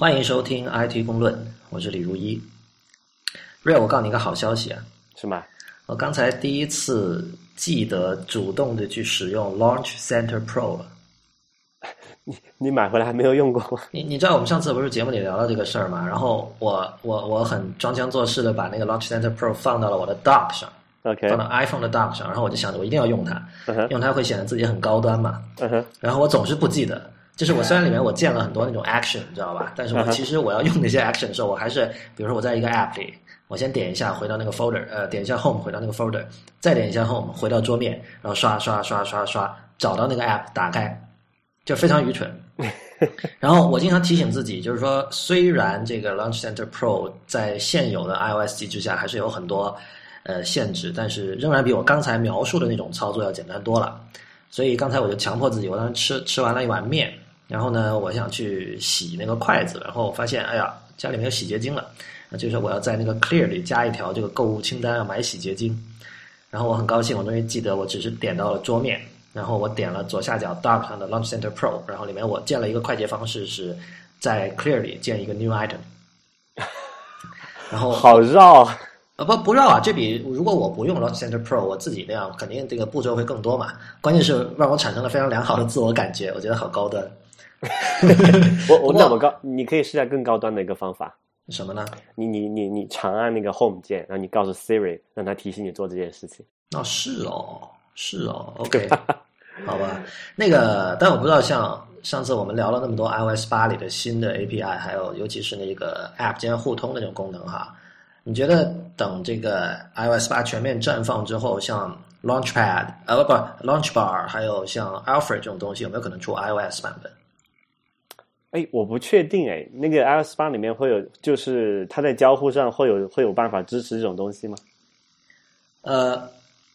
欢迎收听 IT 公论，我是李如一。瑞，我告诉你一个好消息啊，是吗？我刚才第一次记得主动的去使用 Launch Center Pro 了。你你买回来还没有用过吗？你你知道我们上次不是节目里聊到这个事儿吗？然后我我我很装腔作势的把那个 Launch Center Pro 放到了我的 Dock 上，OK，放到 iPhone 的 Dock 上，然后我就想着我一定要用它，用它会显得自己很高端嘛。然后我总是不记得，就是我虽然里面我建了很多那种 action，你知道吧？但是我其实我要用那些 action 的时候，我还是比如说我在一个 app 里，我先点一下回到那个 folder，呃，点一下 home 回到那个 folder，再点一下 home 回到桌面，然后刷刷刷刷刷找到那个 app 打开，就非常愚蠢。然后我经常提醒自己，就是说，虽然这个 Launch Center Pro 在现有的 iOS 机制下还是有很多呃限制，但是仍然比我刚才描述的那种操作要简单多了。所以刚才我就强迫自己，我当时吃吃完了一碗面，然后呢，我想去洗那个筷子，然后我发现，哎呀，家里没有洗洁精了，那就是我要在那个 Clear 里加一条这个购物清单，要买洗洁精。然后我很高兴，我终于记得我只是点到了桌面，然后我点了左下角 Dock 上的 Launch Center Pro，然后里面我建了一个快捷方式是在 Clear 里建一个 New Item，然后好绕，啊不不绕啊，这比如果我不用 Launch Center Pro，我自己那样肯定这个步骤会更多嘛。关键是让我产生了非常良好的自我感觉，我觉得好高端。我我那么高，你可以试下更高端的一个方法。什么呢？你你你你长按那个 Home 键，然后你告诉 Siri，让它提醒你做这件事情。哦，是哦，是哦，OK，好吧。那个，但我不知道，像上次我们聊了那么多 iOS 八里的新的 API，还有尤其是那个 App 间互通的这种功能哈，你觉得等这个 iOS 八全面绽放之后，像 Launchpad 呃不 Launchbar，还有像 Alfred 这种东西，有没有可能出 iOS 版本？哎，我不确定哎，那个 iOS 八里面会有，就是它在交互上会有会有办法支持这种东西吗？呃，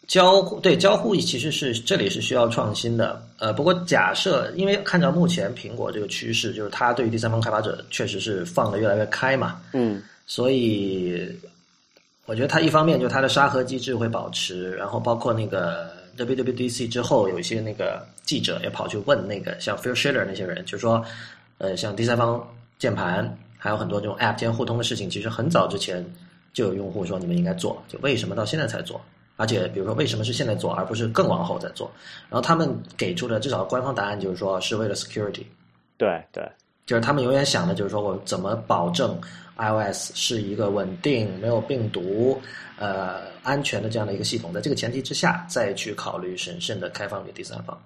交互对交互其实是这里是需要创新的。呃，不过假设因为看到目前苹果这个趋势，就是它对于第三方开发者确实是放的越来越开嘛，嗯所以我觉得它一方面就它的沙盒机制会保持，然后包括那个 WWDC 之后有一些那个记者也跑去问那个像 Phil Schiller 那些人，就说呃像第三方键盘还有很多这种 App 间互通的事情，其实很早之前就有用户说你们应该做，就为什么到现在才做？而且比如说为什么是现在做，而不是更往后再做？然后他们给出的至少官方答案就是说是为了 security。对对，就是他们永远想的就是说我怎么保证 iOS 是一个稳定、没有病毒、呃安全的这样的一个系统，在这个前提之下，再去考虑审慎的开放给第三方。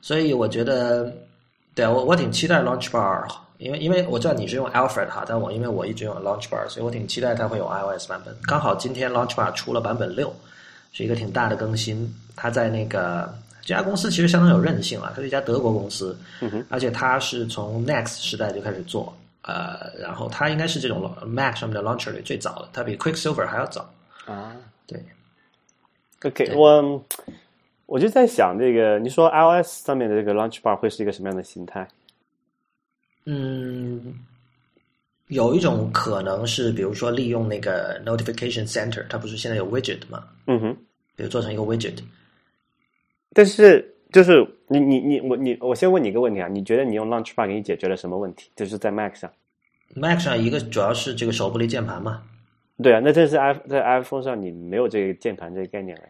所以我觉得，对啊我我挺期待 Launchbar，因为因为我知道你是用 Alfred 哈，但我因为我一直用 Launchbar，所以我挺期待它会有 iOS 版本。刚好今天 Launchbar 出了版本六，是一个挺大的更新。它在那个这家公司其实相当有韧性啊，它是一家德国公司，而且它是从 Next 时代就开始做，呃，然后它应该是这种 Mac 上面的 launcher 里最早的，它比 Quicksilver 还要早。啊对，，OK，对我我就在想这个，你说 iOS 上面的这个 Launch Bar 会是一个什么样的形态？嗯，有一种可能是，比如说利用那个 Notification Center，它不是现在有 widget 吗？嗯哼，比如做成一个 widget，但是就是你你你我你我先问你一个问题啊，你觉得你用 Launch Bar 给你解决了什么问题？就是在 Mac 上。Mac 上一个主要是这个手部离键盘嘛，对啊，那这是 i 在 iPhone 上你没有这个键盘这个概念了呀。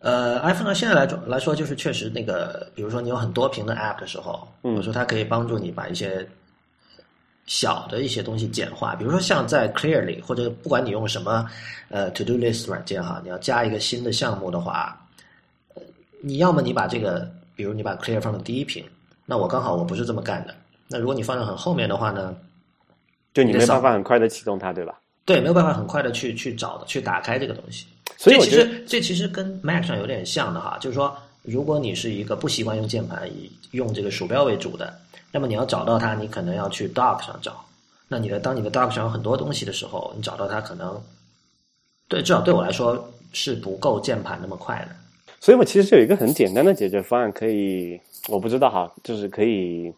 呃，iPhone 呢现在来说来说，就是确实那个，比如说你有很多屏的 App 的时候，嗯有时候它可以帮助你把一些小的一些东西简化，比如说像在 Clearly，或者不管你用什么呃 To Do List 软件哈，你要加一个新的项目的话，呃你要么你把这个，比如你把 Clear 放到第一屏，那我刚好我不是这么干的，那如果你放在很后面的话呢，就你没办法很快的启动它，对吧？对，没有办法很快的去去找的去打开这个东西。这其所以我觉得实这其实跟 Mac 上有点像的哈，就是说，如果你是一个不习惯用键盘，以用这个鼠标为主的，那么你要找到它，你可能要去 Dock 上找。那你的当你的 Dock 上有很多东西的时候，你找到它可能，对，至少对我来说是不够键盘那么快的。所以我其实有一个很简单的解决方案，可以我不知道哈，就是可以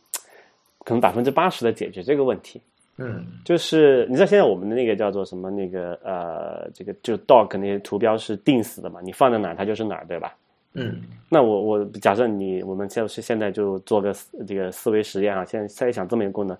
可能百分之八十的解决这个问题。嗯就是你知道现在我们的那个叫做什么那个呃，这个就 dock 那些图标是定死的嘛，你放在哪儿它就是哪儿，对吧？嗯那我我假设你我们现是现在就做个思这个思维实验啊，现在猜想这么一个功能，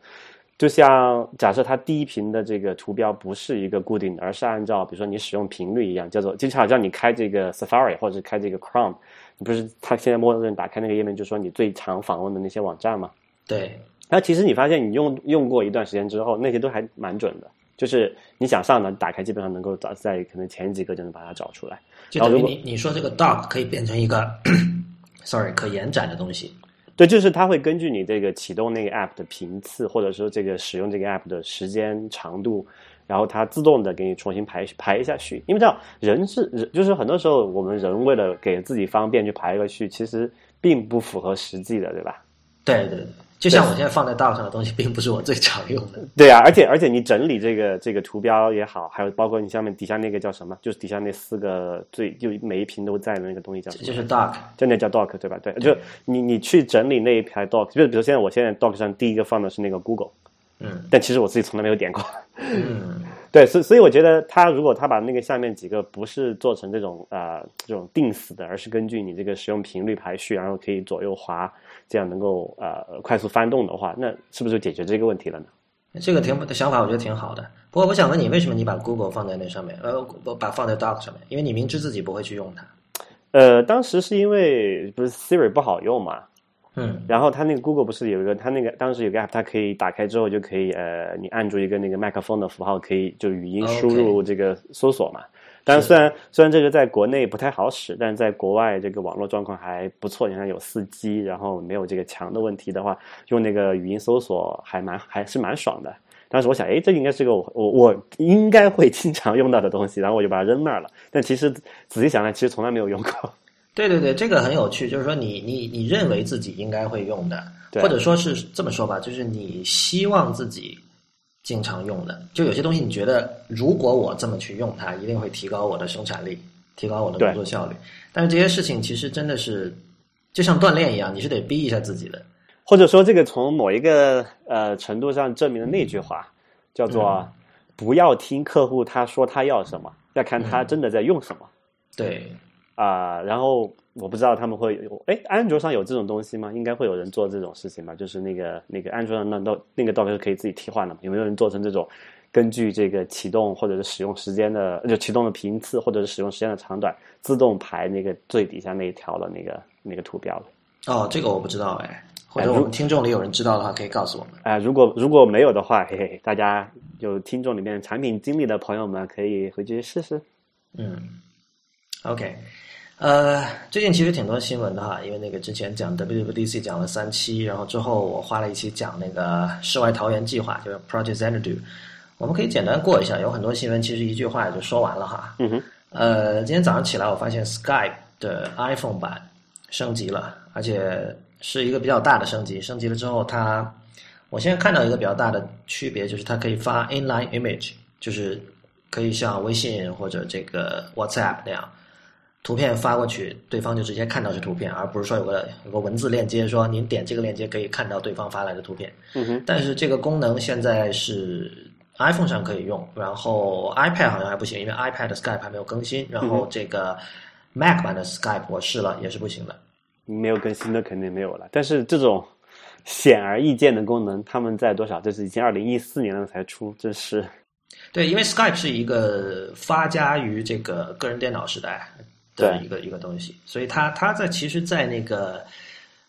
就像假设它第一屏的这个图标不是一个固定的，而是按照比如说你使用频率一样，叫做就好像你开这个 Safari 或者开这个 Chrome，你不是它现在默认打开那个页面就说你最常访问的那些网站吗？对。那其实你发现你用用过一段时间之后，那些都还蛮准的。就是你想上的，打开基本上能够找在可能前几个就能把它找出来。就等于你你说这个 Dock 可以变成一个，sorry 可延展的东西。对，就是它会根据你这个启动那个 app 的频次，或者说这个使用这个 app 的时间长度，然后它自动的给你重新排排一下序。因为这样人是人，就是很多时候我们人为了给自己方便去排一个序，其实并不符合实际的，对吧？对对。就像我现在放在 Dock 上的东西，并不是我最常用的。对啊，而且而且你整理这个这个图标也好，还有包括你下面底下那个叫什么，就是底下那四个最就每一屏都在的那个东西叫什么？就是 Dock，就那叫 Dock 对吧？对，就你你去整理那一排 Dock，就比如现在我现在 Dock 上第一个放的是那个 Google，嗯，但其实我自己从来没有点过。嗯。对，所所以我觉得他如果他把那个下面几个不是做成这种啊这种定死的，而是根据你这个使用频率排序，然后可以左右滑，这样能够呃快速翻动的话，那是不是就解决这个问题了呢？这个挺想法，我觉得挺好的。不过我想问你，为什么你把 Google 放在那上面，呃，把放在 Dock 上面？因为你明知自己不会去用它。呃，当时是因为不是 Siri 不好用嘛。嗯，然后它那个 Google 不是有一个，它那个当时有个 app，它可以打开之后就可以，呃，你按住一个那个麦克风的符号，可以就语音输入这个搜索嘛。但虽然虽然这个在国内不太好使，但是在国外这个网络状况还不错，你看有四 G，然后没有这个墙的问题的话，用那个语音搜索还蛮还是蛮爽的。当时我想，哎，这应该是个我我我应该会经常用到的东西，然后我就把它扔那儿了。但其实仔细想来，其实从来没有用过。对对对，这个很有趣，就是说你你你认为自己应该会用的，或者说是这么说吧，就是你希望自己经常用的，就有些东西你觉得如果我这么去用它，一定会提高我的生产力，提高我的工作效率。但是这些事情其实真的是就像锻炼一样，你是得逼一下自己的。或者说，这个从某一个呃程度上证明了那句话，叫做不要听客户他说他要什么，要看他真的在用什么。对。啊，然后我不知道他们会有，哎，安卓上有这种东西吗？应该会有人做这种事情吧？就是那个那个安卓上那那那个 dock 是可以自己替换的，有没有人做成这种根据这个启动或者是使用时间的就启动的频次或者是使用时间的长短，自动排那个最底下那一条的那个那个图标的？哦，这个我不知道哎，或者我们听众里有人知道的话，可以告诉我们。哎，如果如果没有的话，嘿嘿，大家有听众里面产品经理的朋友们可以回去试试。嗯，OK。呃，最近其实挺多新闻的哈，因为那个之前讲 WWDC 讲了三期，然后之后我花了一期讲那个世外桃源计划，就是 Project Xanadu。我们可以简单过一下，有很多新闻其实一句话也就说完了哈。嗯哼。呃，今天早上起来我发现 Skype 的 iPhone 版升级了，而且是一个比较大的升级。升级了之后，它我现在看到一个比较大的区别就是它可以发 inline image，就是可以像微信或者这个 WhatsApp 那样。图片发过去，对方就直接看到是图片，而不是说有个有个文字链接，说您点这个链接可以看到对方发来的图片。嗯哼。但是这个功能现在是 iPhone 上可以用，然后 iPad 好像还不行，因为 iPad 的 Skype 还没有更新。然后这个 Mac 版的 Skype 我试了也是不行的。没有更新的肯定没有了。但是这种显而易见的功能，他们在多少？这是已经二零一四年了才出，这是。对，因为 Skype 是一个发家于这个个人电脑时代。的一个一个东西，所以它它在其实，在那个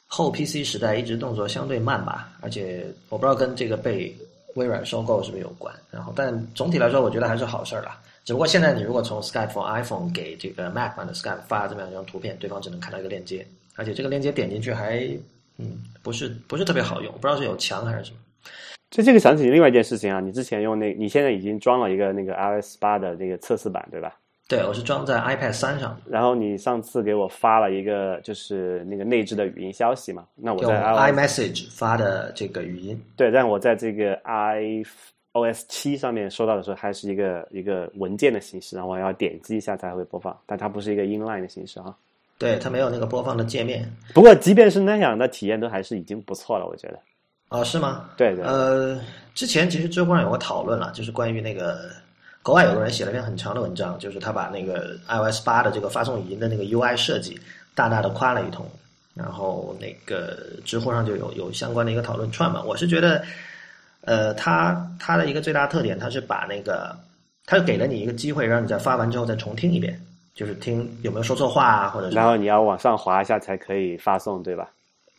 后 PC 时代一直动作相对慢吧，而且我不知道跟这个被微软收购是不是有关。然后，但总体来说，我觉得还是好事儿啦。只不过现在你如果从 Skype for iPhone 给这个 Mac 版的 Skype 发这么样一张图片，对方只能看到一个链接，而且这个链接点进去还嗯不是不是特别好用，不知道是有墙还是什么。这这个想起另外一件事情啊，你之前用那，你现在已经装了一个那个 iOS 八的那个测试版，对吧？对，我是装在 iPad 三上。然后你上次给我发了一个，就是那个内置的语音消息嘛？那我在 iMessage 发的这个语音。对，但我在这个 iOS 七上面收到的时候，还是一个一个文件的形式，然后我要点击一下才会播放，但它不是一个 inline 的形式啊。对，它没有那个播放的界面。不过，即便是那样那体验，都还是已经不错了，我觉得。哦，是吗？对对。呃，之前其实知乎上有个讨论了，就是关于那个。国外有个人写了一篇很长的文章，就是他把那个 iOS 八的这个发送语音的那个 UI 设计大大的夸了一通，然后那个知乎上就有有相关的一个讨论串嘛。我是觉得，呃，它它的一个最大特点，它是把那个，它给了你一个机会，让你在发完之后再重听一遍，就是听有没有说错话啊，或者然后你要往上滑一下才可以发送，对吧？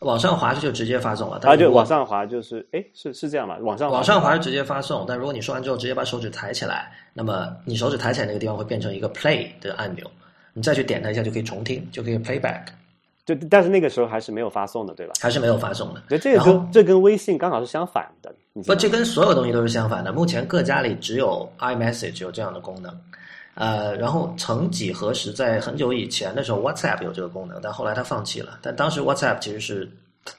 往上滑就直接发送了，啊，就往上滑就是，哎，是是这样吧？往上往上滑是直接发送，但如果你说完之后直接把手指抬起来，那么你手指抬起来那个地方会变成一个 play 的按钮，你再去点它一下就可以重听，就可以 playback。就但是那个时候还是没有发送的，对吧？还是没有发送的。对，这个跟这跟微信刚好是相反的。不，这跟所有东西都是相反的。目前各家里只有 iMessage 有这样的功能，呃，然后曾几何时，在很久以前的时候，WhatsApp 有这个功能，但后来它放弃了。但当时 WhatsApp 其实是，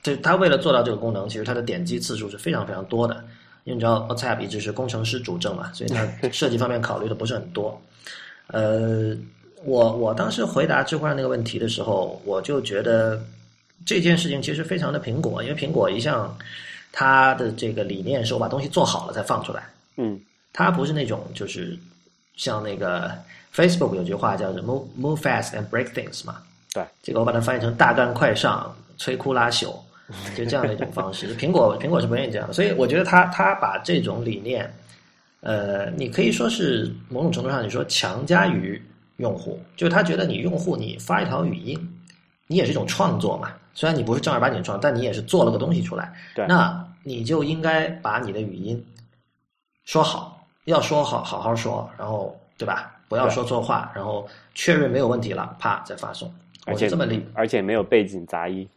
就它为了做到这个功能，其实它的点击次数是非常非常多的。因为你知道 WhatsApp 一直是工程师主政嘛，所以它 设计方面考虑的不是很多。呃。我我当时回答智慧那个问题的时候，我就觉得这件事情其实非常的苹果，因为苹果一向它的这个理念是我把东西做好了再放出来。嗯，它不是那种就是像那个 Facebook 有句话叫做 “move move fast and break things” 嘛。对，这个我把它翻译成“大干快上，摧枯拉朽”，就这样的一种方式。苹果苹果是不愿意这样的，所以我觉得他他把这种理念，呃，你可以说是某种程度上你说强加于。用户就他觉得你用户你发一条语音，你也是一种创作嘛。虽然你不是正儿八经创，但你也是做了个东西出来。对，那你就应该把你的语音说好，要说好好好说，然后对吧？不要说错话，然后确认没有问题了，啪再发送。而且这么理，而且没有背景杂音。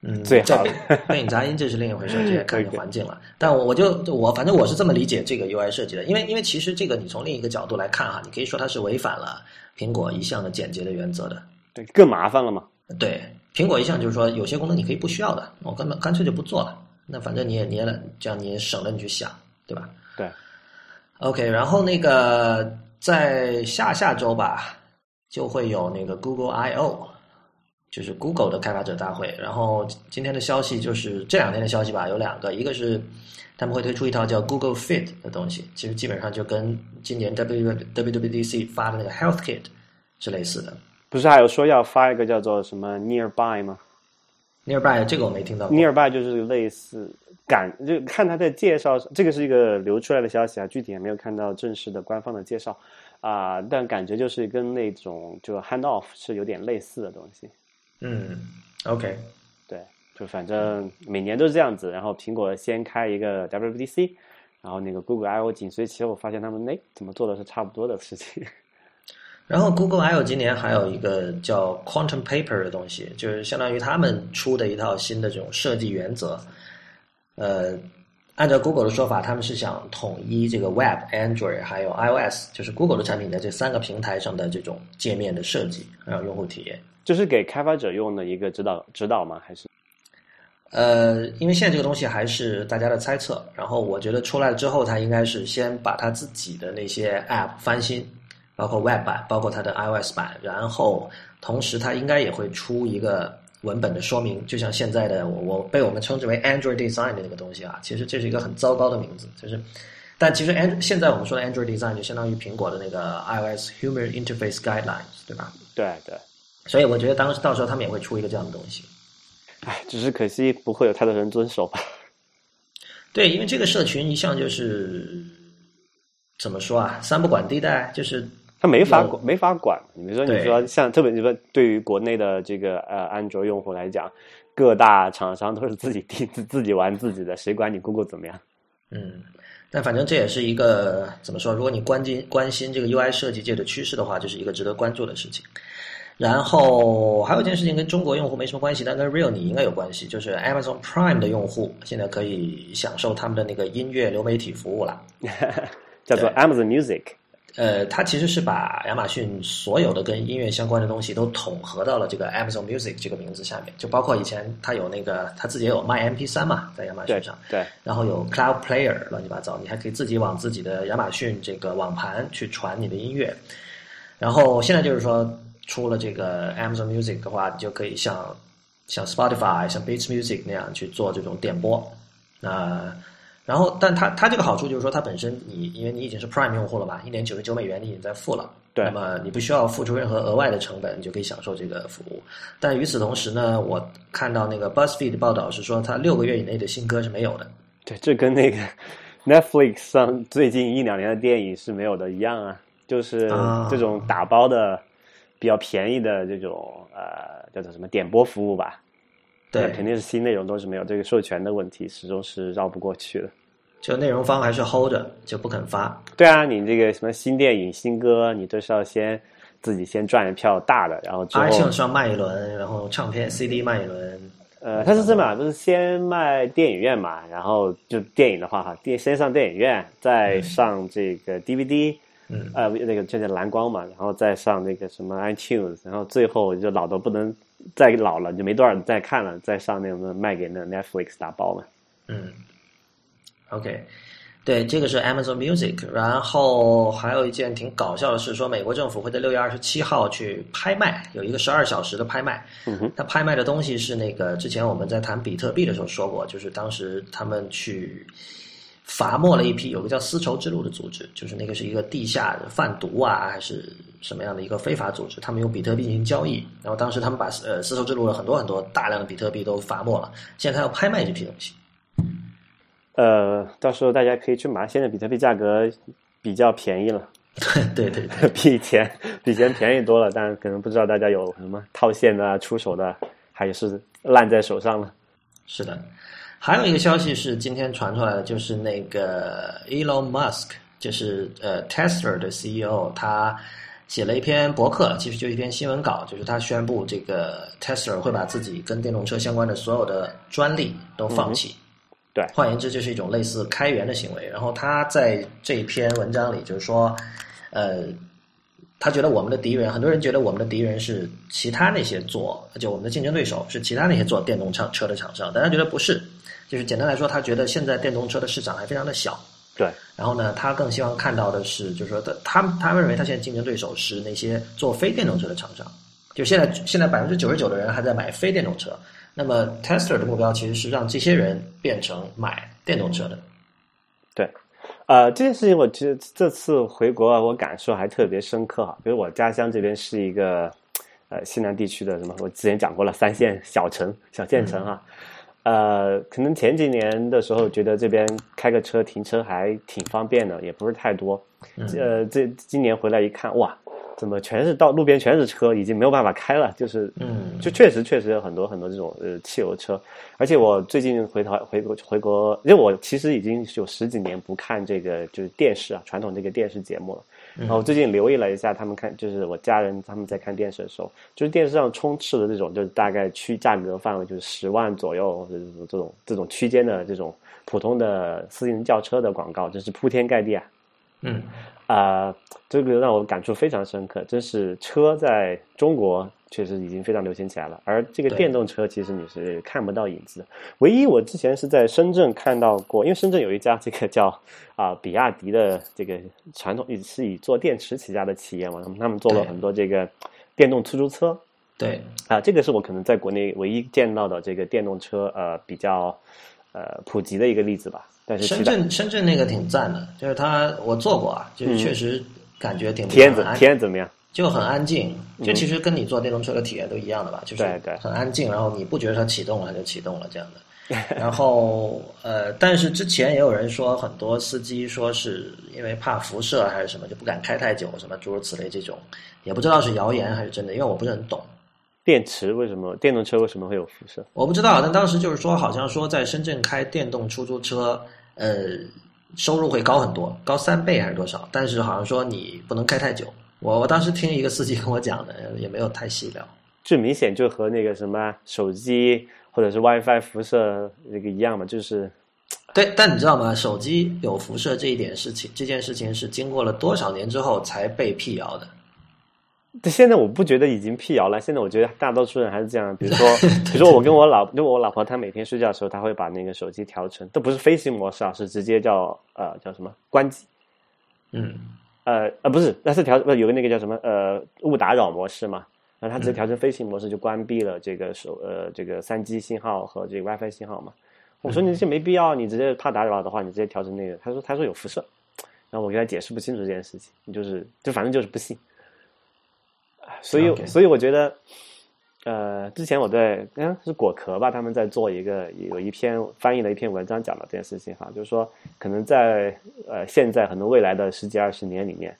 嗯，最好背景杂音这是另一回事，这也看你环境了。但我我就我反正我是这么理解这个 UI 设计的，因为因为其实这个你从另一个角度来看哈，你可以说它是违反了苹果一向的简洁的原则的。对，更麻烦了嘛。对，苹果一向就是说有些功能你可以不需要的，我根本干脆就不做了。那反正你也你也这样你也省了你去想，对吧？对。OK，然后那个在下下周吧，就会有那个 Google I/O。就是 Google 的开发者大会，然后今天的消息就是这两天的消息吧，有两个，一个是他们会推出一套叫 Google Fit 的东西，其实基本上就跟今年 W WWDC 发的那个 Health Kit 是类似的。不是还有说要发一个叫做什么 Nearby 吗？Nearby 这个我没听到。Nearby 就是类似感，就看他的介绍，这个是一个流出来的消息啊，具体也没有看到正式的官方的介绍啊，但感觉就是跟那种就 Handoff 是有点类似的东西。嗯，OK，对，就反正每年都是这样子。然后苹果先开一个 WWDC，然后那个 Google I/O 紧随其后，发现他们哎怎么做的是差不多的事情。然后 Google I/O 今年还有一个叫 Quantum Paper 的东西，就是相当于他们出的一套新的这种设计原则。呃，按照 Google 的说法，他们是想统一这个 Web、Android 还有 iOS，就是 Google 的产品在这三个平台上的这种界面的设计，让用户体验。这是给开发者用的一个指导指导吗？还是？呃，因为现在这个东西还是大家的猜测。然后我觉得出来了之后，它应该是先把它自己的那些 App 翻新，包括 Web 版，包括它的 iOS 版。然后同时，它应该也会出一个文本的说明，就像现在的我我被我们称之为 Android Design 的那个东西啊。其实这是一个很糟糕的名字，就是，但其实 And 现在我们说的 Android Design 就相当于苹果的那个 iOS Human Interface Guidelines，对吧？对对。所以我觉得当时到时候他们也会出一个这样的东西，唉，只是可惜不会有太多人遵守吧。对，因为这个社群一向就是怎么说啊，三不管地带，就是他没法管，没法管。你比如说，你说像特别你说对于国内的这个呃安卓用户来讲，各大厂商都是自己定自自己玩自己的，谁管你 Google 怎么样？嗯，但反正这也是一个怎么说？如果你关心关心这个 UI 设计界的趋势的话，这是一个值得关注的事情。然后还有一件事情跟中国用户没什么关系，但跟 Real 你应该有关系，就是 Amazon Prime 的用户现在可以享受他们的那个音乐流媒体服务了，叫做 Amazon Music。呃，它其实是把亚马逊所有的跟音乐相关的东西都统合到了这个 Amazon Music 这个名字下面，就包括以前它有那个它自己也有卖 MP3 嘛，在亚马逊上，对，然后有 Cloud Player 乱七八糟，你还可以自己往自己的亚马逊这个网盘去传你的音乐，然后现在就是说。出了这个 Amazon Music 的话，你就可以像像 Spotify、像 Beats Music 那样去做这种点播。那然后，但它它这个好处就是说，它本身你因为你已经是 Prime 用户了嘛，一年九十九美元你已经在付了，对，那么你不需要付出任何额外的成本，你就可以享受这个服务。但与此同时呢，我看到那个 BuzzFeed 的报道是说，它六个月以内的新歌是没有的。对，这跟那个 Netflix 上最近一两年的电影是没有的一样啊，就是这种打包的比较便宜的这种呃叫做什么点播服务吧。对，肯定是新内容都是没有这个授权的问题，始终是绕不过去的。就内容方还是 hold 着，就不肯发。对啊，你这个什么新电影、新歌，你都是要先自己先赚一票大的，然后之后上卖一轮，然后唱片 CD 卖一轮。呃，它是这么，就是先卖电影院嘛，然后就电影的话哈，电先上电影院，再上这个 DVD，嗯，呃，那个叫叫蓝光嘛，然后再上那个什么 iTunes，然后最后就老的不能。再老了就没多少人再看了，再上那种卖给那 Netflix 打包嘛。嗯，OK，对，这个是 Amazon Music。然后还有一件挺搞笑的事，说美国政府会在六月二十七号去拍卖，有一个十二小时的拍卖。嗯哼，他拍卖的东西是那个之前我们在谈比特币的时候说过，就是当时他们去。罚没了一批有个叫丝绸之路的组织，就是那个是一个地下贩毒啊，还是什么样的一个非法组织？他们用比特币进行交易，然后当时他们把呃丝绸之路的很多很多大量的比特币都罚没了，现在他要拍卖这批东西。呃，到时候大家可以去买，现在比特币价格比较便宜了，对 对对，比以前比以前便宜多了，但可能不知道大家有什么套现的、出手的，还是烂在手上了。是的。还有一个消息是今天传出来的，就是那个 Elon Musk，就是呃 Tesla 的 CEO，他写了一篇博客，其实就一篇新闻稿，就是他宣布这个 Tesla 会把自己跟电动车相关的所有的专利都放弃。对，换言之，就是一种类似开源的行为。然后他在这一篇文章里就是说，呃。他觉得我们的敌人，很多人觉得我们的敌人是其他那些做，就我们的竞争对手是其他那些做电动车车的厂商，但他觉得不是，就是简单来说，他觉得现在电动车的市场还非常的小。对。然后呢，他更希望看到的是，就是说，他他他认为他现在竞争对手是那些做非电动车的厂商，就现在现在百分之九十九的人还在买非电动车，那么 Tesla 的目标其实是让这些人变成买电动车的。对。呃，这件事情我其实这次回国啊，我感受还特别深刻哈。比如我家乡这边是一个呃西南地区的什么，我之前讲过了，三线小城、小县城哈。呃，可能前几年的时候觉得这边开个车停车还挺方便的，也不是太多。呃，这今年回来一看，哇！怎么全是到路边全是车，已经没有办法开了。就是，嗯，就确实确实有很多很多这种呃汽油车。而且我最近回头回国回国，因为我其实已经有十几年不看这个就是电视啊，传统这个电视节目了。然后最近留意了一下，他们看就是我家人他们在看电视的时候，就是电视上充斥的这种，就是大概区价格范围就是十万左右这种这种这种区间的这种普通的私人轿车的广告，真是铺天盖地啊。嗯。啊，这个让我感触非常深刻。真是车在中国确实已经非常流行起来了，而这个电动车其实你是看不到影子。唯一我之前是在深圳看到过，因为深圳有一家这个叫啊比亚迪的这个传统是以做电池起家的企业嘛，他们做了很多这个电动出租车。对啊，这个是我可能在国内唯一见到的这个电动车呃比较呃普及的一个例子吧。但是深圳深圳那个挺赞的，就是它我坐过啊，就是确实感觉挺体验怎体验怎么样？就很安静，就其实跟你坐电动车的体验都一样的吧，就是很安静，然后你不觉得它启动了它就启动了这样的。然后呃，但是之前也有人说，很多司机说是因为怕辐射还是什么，就不敢开太久，什么诸如此类这种，也不知道是谣言还是真的，因为我不是很懂。电池为什么电动车为什么会有辐射？我不知道，但当时就是说，好像说在深圳开电动出租车。呃，收入会高很多，高三倍还是多少？但是好像说你不能开太久。我我当时听一个司机跟我讲的，也没有太细聊。这明显就和那个什么手机或者是 WiFi 辐射那个一样嘛，就是。对，但你知道吗？手机有辐射这一点事情，这件事情是经过了多少年之后才被辟谣的。但现在我不觉得已经辟谣了。现在我觉得大多数人还是这样。比如说，比如说我跟我老，因为我老婆她每天睡觉的时候，她会把那个手机调成，都不是飞行模式啊，是直接叫呃叫什么关机。嗯。呃呃不是，那是调不有个那个叫什么呃勿打扰模式嘛？然后他直接调成飞行模式，就关闭了这个手呃这个三 G 信号和这个 WiFi 信号嘛。我说你这没必要，你直接怕打扰的话，你直接调成那个。他说他说有辐射，然后我给他解释不清楚这件事情，你就是就反正就是不信。所以，所以我觉得，呃，之前我在嗯是果壳吧，他们在做一个有一篇翻译了一篇文章讲到这件事情哈，就是说可能在呃现在很多未来的十几二十年里面，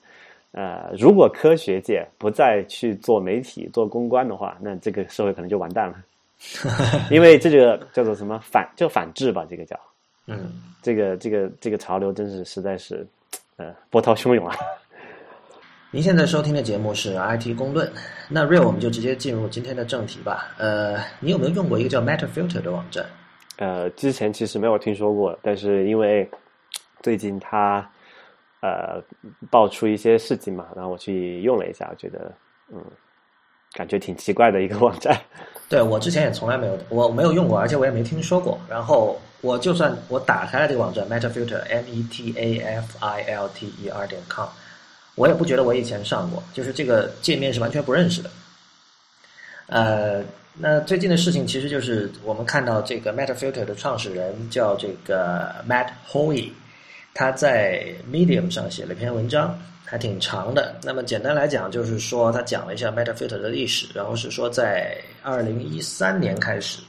呃，如果科学界不再去做媒体做公关的话，那这个社会可能就完蛋了，因为这个叫做什么反就反制吧，这个叫嗯，这个这个这个潮流真是实在是呃波涛汹涌啊。您现在收听的节目是 IT 公论，那 Real 我们就直接进入今天的正题吧。呃，你有没有用过一个叫 MetaFilter 的网站？呃，之前其实没有听说过，但是因为最近它呃爆出一些事情嘛，然后我去用了一下，觉得嗯，感觉挺奇怪的一个网站。对我之前也从来没有，我没有用过，而且我也没听说过。然后我就算我打开了这个网站 MetaFilter，M E T A F I L T E R 点 com。我也不觉得我以前上过，就是这个界面是完全不认识的。呃，那最近的事情其实就是我们看到这个 MetaFilter 的创始人叫这个 Matt Hoy，他在 Medium 上写了一篇文章，还挺长的。那么简单来讲，就是说他讲了一下 MetaFilter 的历史，然后是说在二零一三年开始，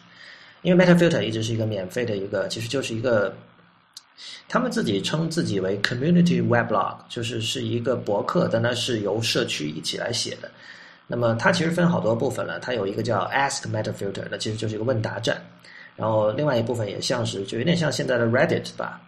因为 MetaFilter 一直是一个免费的一个，其实就是一个。他们自己称自己为 community weblog，就是是一个博客，但它是由社区一起来写的。那么它其实分好多部分了，它有一个叫 Ask MetaFilter，那其实就是一个问答站。然后另外一部分也像是，就有点像现在的 Reddit 吧，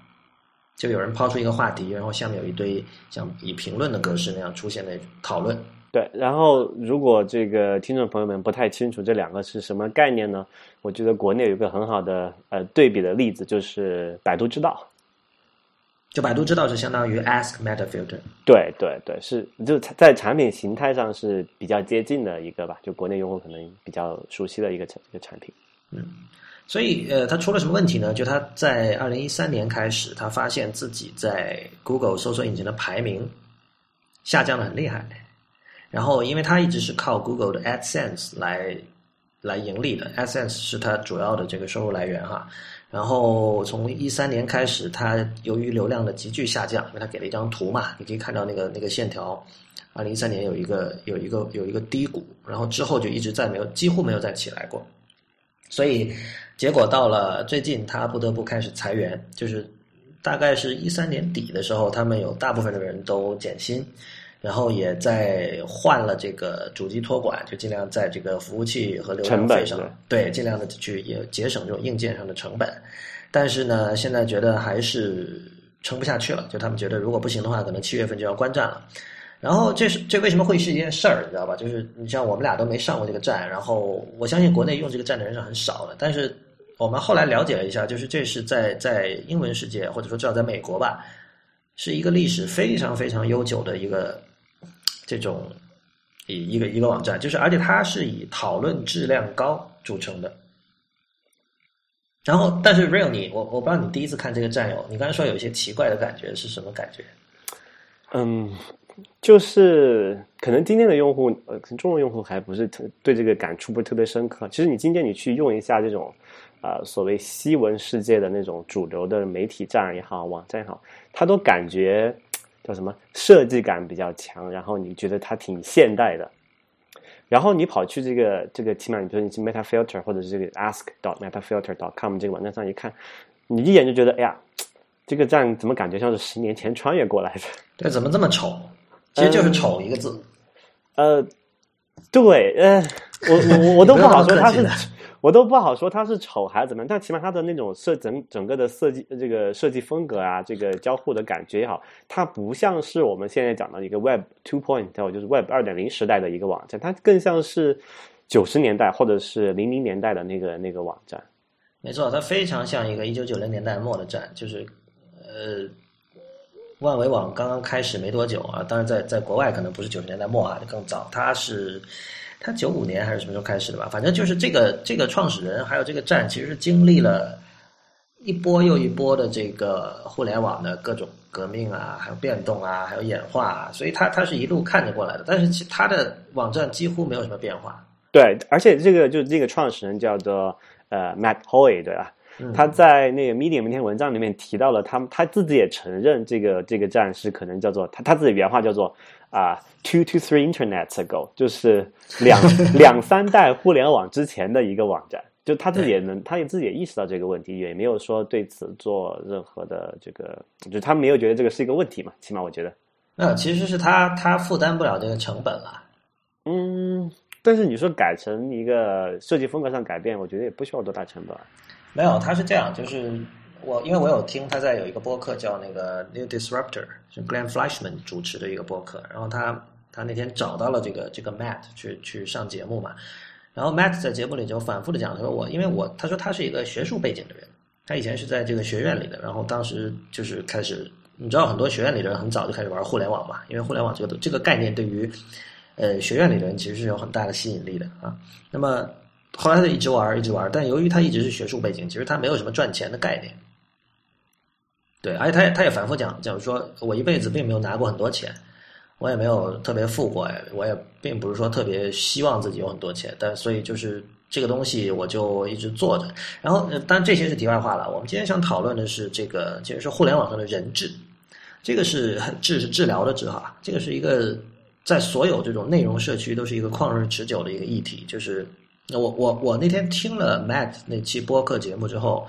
就有人抛出一个话题，然后下面有一堆像以评论的格式那样出现的讨论。对，然后如果这个听众朋友们不太清楚这两个是什么概念呢？我觉得国内有一个很好的呃对比的例子，就是百度知道。就百度知道是相当于 Ask MetaFilter，对对对，是就在产品形态上是比较接近的一个吧，就国内用户可能比较熟悉的一个产一个产品。嗯，所以呃，它出了什么问题呢？就它在二零一三年开始，他发现自己在 Google 搜索引擎的排名下降的很厉害。然后，因为它一直是靠 Google 的 AdSense 来来盈利的，AdSense 是它主要的这个收入来源哈。然后从一三年开始，它由于流量的急剧下降，因为它给了一张图嘛，你可以看到那个那个线条，二零一三年有一个有一个有一个低谷，然后之后就一直再没有几乎没有再起来过，所以结果到了最近，他不得不开始裁员，就是大概是一三年底的时候，他们有大部分的人都减薪。然后也在换了这个主机托管，就尽量在这个服务器和流量费上，对，尽量的去也节省这种硬件上的成本。但是呢，现在觉得还是撑不下去了，就他们觉得如果不行的话，可能七月份就要关站了。然后这是这为什么会是一件事儿，你知道吧？就是你像我们俩都没上过这个站，然后我相信国内用这个站的人是很少的。但是我们后来了解了一下，就是这是在在英文世界或者说至少在美国吧，是一个历史非常非常悠久的一个。这种一一个一个网站，就是而且它是以讨论质量高著称的。然后，但是 Real 你我我不知道你第一次看这个站友，你刚才说有一些奇怪的感觉是什么感觉？嗯，就是可能今天的用户，呃，可能中国用户还不是特对这个感触不是特别深刻。其实你今天你去用一下这种啊所谓西文世界的那种主流的媒体站也好，网站也好，它都感觉。叫什么设计感比较强，然后你觉得它挺现代的，然后你跑去这个这个起码你说你去 MetaFilter 或者是这个 Ask dot MetaFilter dot com 这个网站上一看，你一眼就觉得哎呀，这个站怎么感觉像是十年前穿越过来的？对，怎么这么丑？其实就是丑一个字。呃，对，呃，我我我都不好说它是。我都不好说它是丑还是怎么样，但起码它的那种设整整个的设计这个设计风格啊，这个交互的感觉也好，它不像是我们现在讲的一个 Web Two Point，就是 Web 二点零时代的一个网站，它更像是九十年代或者是零零年代的那个那个网站。没错，它非常像一个一九九零年代末的站，就是呃，万维网刚刚开始没多久啊，当然在在国外可能不是九十年代末啊，就更早，它是。他九五年还是什么时候开始的吧？反正就是这个这个创始人还有这个站，其实是经历了一波又一波的这个互联网的各种革命啊，还有变动啊，还有演化，啊，所以他他是一路看着过来的。但是其他的网站几乎没有什么变化。对，而且这个就是这个创始人叫做呃 Matt Hoy，对吧？他在那个 Medium 那篇文章里面提到了，他他自己也承认这个这个站是可能叫做他他自己原话叫做啊，two to three internet ago，就是两两三代互联网之前的一个网站。就他自己也能，他也自己也意识到这个问题，也没有说对此做任何的这个，就他没有觉得这个是一个问题嘛。起码我觉得，那其实是他他负担不了这个成本了。嗯，但是你说改成一个设计风格上改变，我觉得也不需要多大成本。没有，他是这样，就是我因为我有听他在有一个播客叫那个 New Disruptor，是 Glenn Fleischman 主持的一个播客，然后他他那天找到了这个这个 Matt 去去上节目嘛。然后 Matt 在节目里就反复的讲，他说我因为我他说他是一个学术背景的人，他以前是在这个学院里的，然后当时就是开始，你知道很多学院里的人很早就开始玩互联网嘛，因为互联网这个这个概念对于呃学院里的人其实是有很大的吸引力的啊。那么后来他就一直玩一直玩，但由于他一直是学术背景，其实他没有什么赚钱的概念。对，而且他也他也反复讲，讲说我一辈子并没有拿过很多钱。我也没有特别富过，我也并不是说特别希望自己有很多钱，但所以就是这个东西我就一直做着。然后，当然这些是题外话了。我们今天想讨论的是这个，其实是互联网上的人质。这个是治是治疗的治哈，这个是一个在所有这种内容社区都是一个旷日持久的一个议题。就是我我我那天听了 Matt 那期播客节目之后。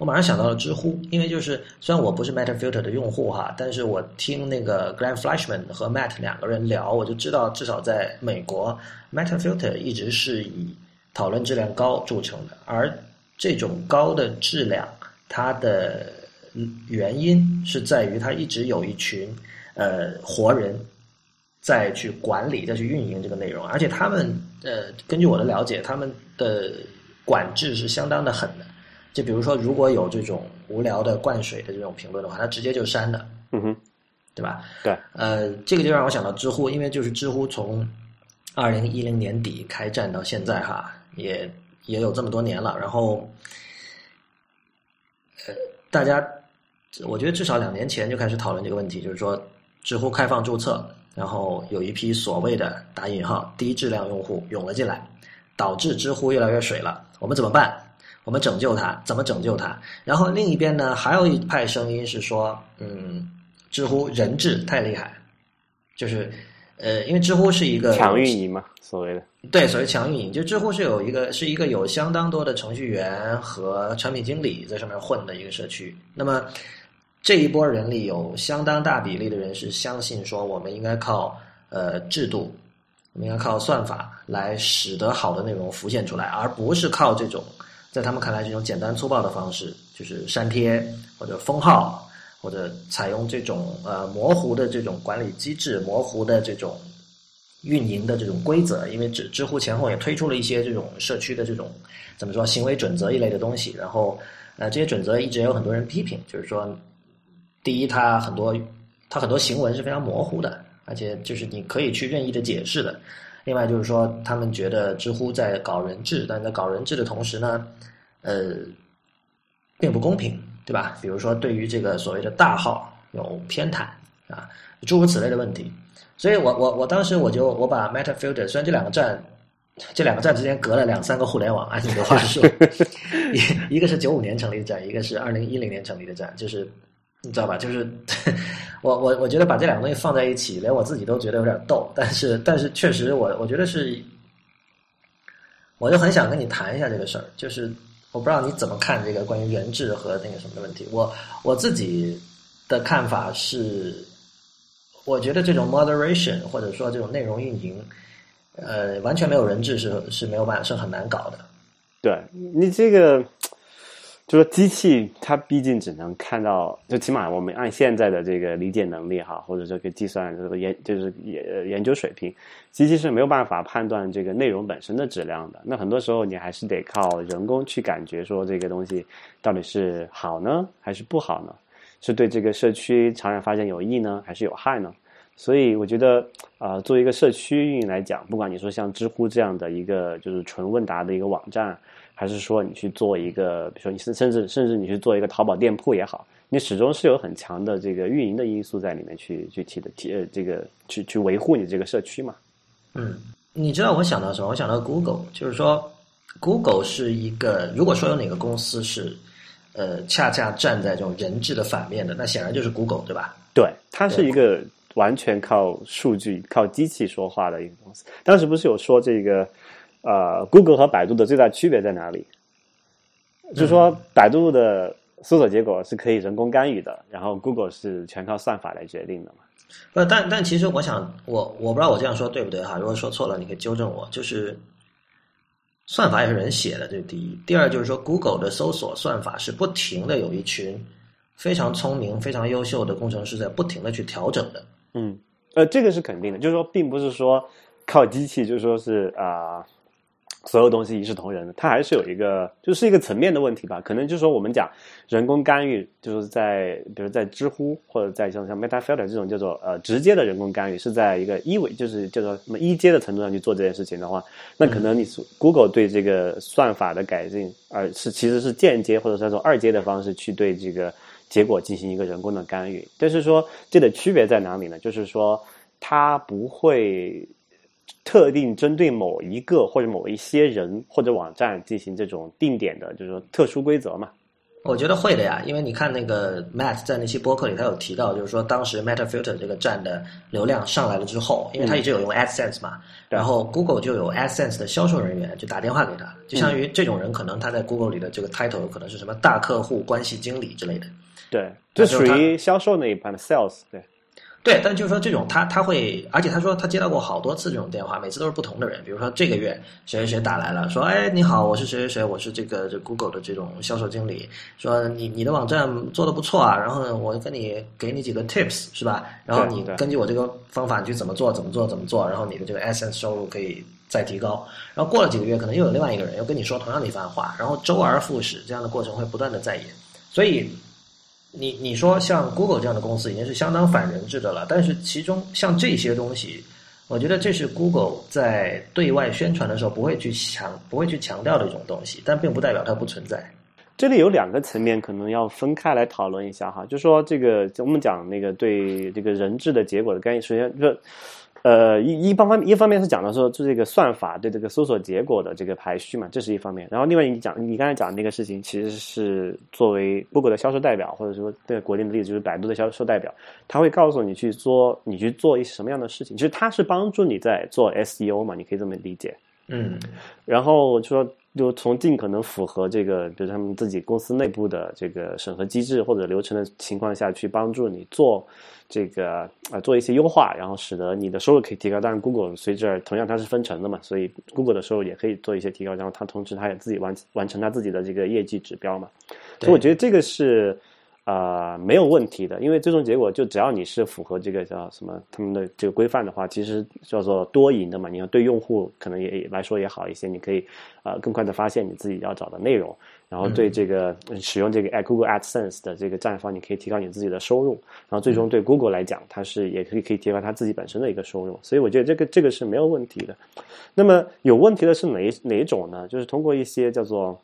我马上想到了知乎，因为就是虽然我不是 Meta Filter 的用户哈，但是我听那个 Glenn Flashman 和 Matt 两个人聊，我就知道至少在美国，Meta Filter 一直是以讨论质量高著称的，而这种高的质量，它的原因是在于它一直有一群呃活人在去管理、再去运营这个内容，而且他们呃根据我的了解，他们的管制是相当的狠的。就比如说，如果有这种无聊的灌水的这种评论的话，他直接就删了，嗯哼，对吧？对，呃，这个就让我想到知乎，因为就是知乎从二零一零年底开战到现在哈，也也有这么多年了。然后，呃，大家我觉得至少两年前就开始讨论这个问题，就是说知乎开放注册，然后有一批所谓的打引号低质量用户涌了进来，导致知乎越来越水了。我们怎么办？我们拯救它，怎么拯救它？然后另一边呢，还有一派声音是说，嗯，知乎人质太厉害，就是呃，因为知乎是一个强运营嘛，所谓的对，所谓强运营，就知乎是有一个是一个有相当多的程序员和产品经理在上面混的一个社区。那么这一波人里有相当大比例的人是相信说，我们应该靠呃制度，我们应该靠算法来使得好的内容浮现出来，而不是靠这种。在他们看来，这种简单粗暴的方式，就是删帖或者封号，或者采用这种呃模糊的这种管理机制、模糊的这种运营的这种规则。因为知知乎前后也推出了一些这种社区的这种怎么说行为准则一类的东西。然后呃，这些准则一直也有很多人批评，就是说，第一，它很多它很多行文是非常模糊的，而且就是你可以去任意的解释的。另外就是说，他们觉得知乎在搞人质，但在搞人质的同时呢，呃，并不公平，对吧？比如说，对于这个所谓的大号有偏袒啊，诸如此类的问题。所以我我我当时我就我把 Meta Filter，虽然这两个站，这两个站之间隔了两三个互联网，按你的话说，一一个是九五年成立的站，一个是二零一零年成立的站，就是。你知道吧？就是 我我我觉得把这两个东西放在一起，连我自己都觉得有点逗。但是但是确实，我我觉得是，我就很想跟你谈一下这个事儿。就是我不知道你怎么看这个关于人质和那个什么的问题。我我自己的看法是，我觉得这种 moderation 或者说这种内容运营，呃，完全没有人质是是没有办法是很难搞的。对你这个。就说机器它毕竟只能看到，就起码我们按现在的这个理解能力哈，或者这个计算这个研就是研研究水平，机器是没有办法判断这个内容本身的质量的。那很多时候你还是得靠人工去感觉说这个东西到底是好呢还是不好呢？是对这个社区长远发展有益呢还是有害呢？所以我觉得啊，作为一个社区运营来讲，不管你说像知乎这样的一个就是纯问答的一个网站。还是说你去做一个，比如说你甚甚至甚至你去做一个淘宝店铺也好，你始终是有很强的这个运营的因素在里面去去提的提呃这个去去维护你这个社区嘛。嗯，你知道我想到什么？我想到 Google，就是说 Google 是一个，如果说有哪个公司是呃恰恰站在这种人质的反面的，那显然就是 Google，对吧？对，它是一个完全靠数据、靠机器说话的一个公司。当时不是有说这个，呃，Google 和百度的最大区别在哪里？就是说，百度的搜索结果是可以人工干预的，然后 Google 是全靠算法来决定的嘛？不，但但其实我想，我我不知道我这样说对不对哈？如果说错了，你可以纠正我。就是算法也是人写的，这是第一。第二就是说，Google 的搜索算法是不停的有一群非常聪明、非常优秀的工程师在不停的去调整的。嗯，呃，这个是肯定的，就是说，并不是说靠机器，就是说是啊。所有东西一视同仁的，它还是有一个，就是一个层面的问题吧。可能就是说，我们讲人工干预，就是在比如在知乎或者在像像 Meta Filter 这种叫做呃直接的人工干预，是在一个一维，就是叫做什么一阶的程度上去做这件事情的话，那可能你 Google 对这个算法的改进，而是其实是间接或者说从二阶的方式去对这个结果进行一个人工的干预。但是说这个区别在哪里呢？就是说它不会。特定针对某一个或者某一些人或者网站进行这种定点的，就是说特殊规则嘛？我觉得会的呀，因为你看那个 Matt 在那期播客里，他有提到，就是说当时 Meta Filter 这个站的流量上来了之后，因为他一直有用 AdSense 嘛，然后 Google 就有 AdSense 的销售人员就打电话给他，就相当于这种人可能他在 Google 里的这个 title 可能是什么大客户关系经理之类的。对，这属于销售那一盘的 sales，对。对，但就是说这种他他会，而且他说他接到过好多次这种电话，每次都是不同的人。比如说这个月谁谁谁打来了，说哎你好，我是谁谁谁，我是这个这 Google 的这种销售经理，说你你的网站做的不错啊，然后呢我跟你给你几个 tips 是吧？然后你根据我这个方法你去怎么做怎么做怎么做，然后你的这个 essence 收入可以再提高。然后过了几个月，可能又有另外一个人又跟你说同样的一番话，然后周而复始，这样的过程会不断的在演，所以。你你说像 Google 这样的公司已经是相当反人质的了，但是其中像这些东西，我觉得这是 Google 在对外宣传的时候不会去强不会去强调的一种东西，但并不代表它不存在。这里有两个层面，可能要分开来讨论一下哈，就说这个我们讲那个对这个人质的结果的概念，首先就。呃，一一方方一方面是讲的说，就这个算法对这个搜索结果的这个排序嘛，这是一方面。然后另外你讲，你刚才讲的那个事情，其实是作为 Google 的销售代表，或者说对国内的例子就是百度的销售代表，他会告诉你去做，你去做一些什么样的事情。其实他是帮助你在做 SEO 嘛，你可以这么理解。嗯，然后就说，就从尽可能符合这个，比如他们自己公司内部的这个审核机制或者流程的情况下去帮助你做。这个啊，做一些优化，然后使得你的收入可以提高。当然，Google 随着同样它是分成的嘛，所以 Google 的收入也可以做一些提高。然后它同时它也自己完完成它自己的这个业绩指标嘛。所以我觉得这个是啊没有问题的，因为最终结果就只要你是符合这个叫什么他们的这个规范的话，其实叫做多赢的嘛。你要对用户可能也来说也好一些，你可以呃更快的发现你自己要找的内容。然后对这个使用这个 Google AdSense 的这个站方，你可以提高你自己的收入。然后最终对 Google 来讲，它是也可以可以提高它自己本身的一个收入。所以我觉得这个这个是没有问题的。那么有问题的是哪哪一种呢？就是通过一些叫做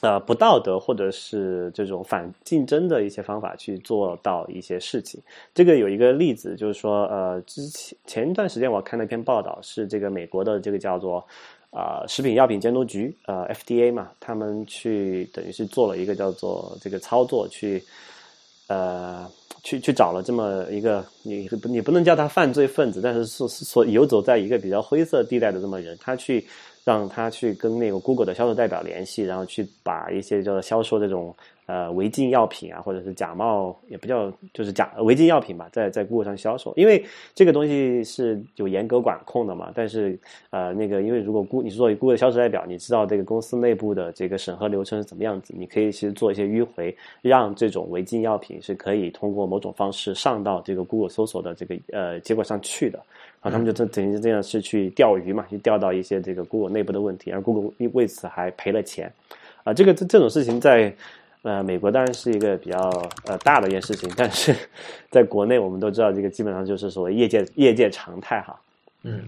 呃不道德或者是这种反竞争的一些方法去做到一些事情。这个有一个例子，就是说呃之前前一段时间我看了一篇报道，是这个美国的这个叫做。啊，食品药品监督局，呃，FDA 嘛，他们去等于是做了一个叫做这个操作，去，呃，去去找了这么一个，你你不能叫他犯罪分子，但是是是说游走在一个比较灰色地带的这么人，他去让他去跟那个 Google 的销售代表联系，然后去把一些叫做销售这种。呃，违禁药品啊，或者是假冒，也不叫，就是假违禁药品吧，在在 Google 上销售，因为这个东西是有严格管控的嘛。但是，呃，那个，因为如果 Google 你是作为 Google 的销售代表，你知道这个公司内部的这个审核流程是怎么样子，你可以其实做一些迂回，让这种违禁药品是可以通过某种方式上到这个 Google 搜索的这个呃结果上去的。然后他们就这等于是这样是去钓鱼嘛，去钓到一些这个 Google 内部的问题，而 Google 为此还赔了钱。啊，这个这这种事情在。呃，美国当然是一个比较呃大的一件事情，但是在国内我们都知道，这个基本上就是所谓业界业界常态哈。嗯，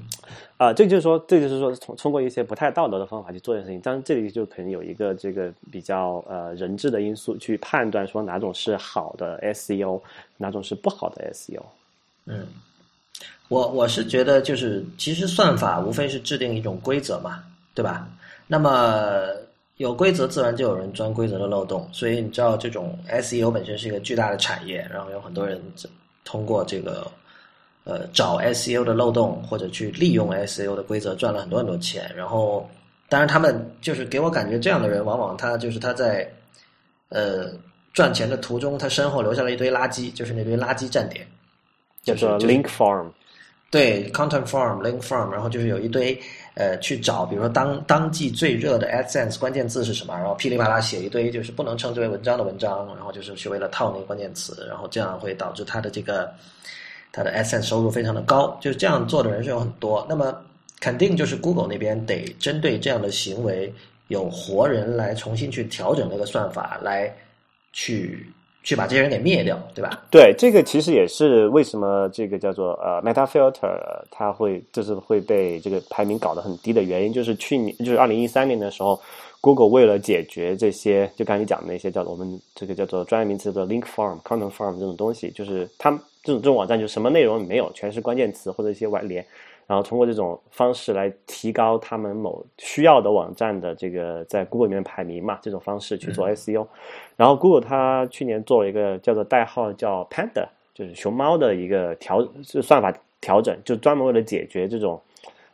啊，这就是说，这就是说，通通过一些不太道德的方法去做这件事情，当然这里就可能有一个这个比较呃人质的因素去判断说哪种是好的 SEO，哪种是不好的 SEO。嗯，我我是觉得就是其实算法无非是制定一种规则嘛，对吧？那么。有规则，自然就有人钻规则的漏洞。所以你知道，这种 SEO 本身是一个巨大的产业，然后有很多人通过这个呃找 SEO 的漏洞或者去利用 SEO 的规则赚了很多很多钱。然后，当然他们就是给我感觉这样的人，往往他就是他在呃赚钱的途中，他身后留下了一堆垃圾，就是那堆垃圾站点，叫做 link farm。对，content form、link form，然后就是有一堆呃去找，比如说当当季最热的 AdSense 关键字是什么，然后噼里啪啦写一堆，就是不能称之为文章的文章，然后就是去为了套那个关键词，然后这样会导致他的这个他的 AdSense 收入非常的高，就是这样做的人是有很多。那么肯定就是 Google 那边得针对这样的行为，有活人来重新去调整那个算法，来去。去把这些人给灭掉，对吧？对，这个其实也是为什么这个叫做呃 Meta Filter 它会就是会被这个排名搞得很低的原因，就是去年就是二零一三年的时候，Google 为了解决这些就刚才你讲的那些叫我们这个叫做专业名词的 Link Farm、Content Farm 这种东西，就是他们这种这种网站就什么内容没有，全是关键词或者一些外联。然后通过这种方式来提高他们某需要的网站的这个在 Google 里面排名嘛，这种方式去做 SEO。然后 Google 它去年做了一个叫做代号叫 Panda，就是熊猫的一个调算法调整，就专门为了解决这种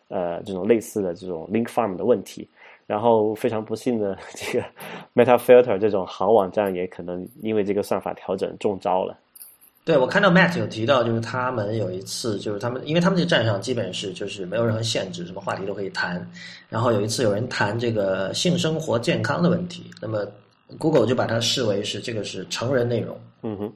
呃这种类似的这种 Link Farm 的问题。然后非常不幸的，这个 Meta Filter 这种好网站也可能因为这个算法调整中招了。对，我看到 Matt 有提到，就是他们有一次，就是他们，因为他们这个站上基本是就是没有任何限制，什么话题都可以谈。然后有一次有人谈这个性生活健康的问题，那么 Google 就把它视为是这个是成人内容，嗯哼，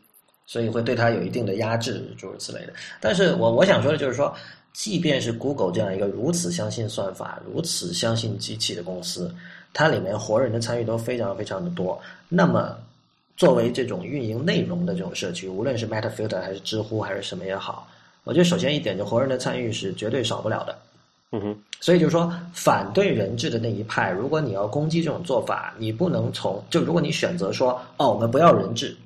所以会对它有一定的压制，诸如此类的。但是我我想说的就是说，即便是 Google 这样一个如此相信算法、如此相信机器的公司，它里面活人的参与都非常非常的多，那么。作为这种运营内容的这种社区，无论是 Meta Filter 还是知乎还是什么也好，我觉得首先一点，就活人的参与是绝对少不了的。嗯哼，所以就是说，反对人质的那一派，如果你要攻击这种做法，你不能从就如果你选择说哦，我们不要人质，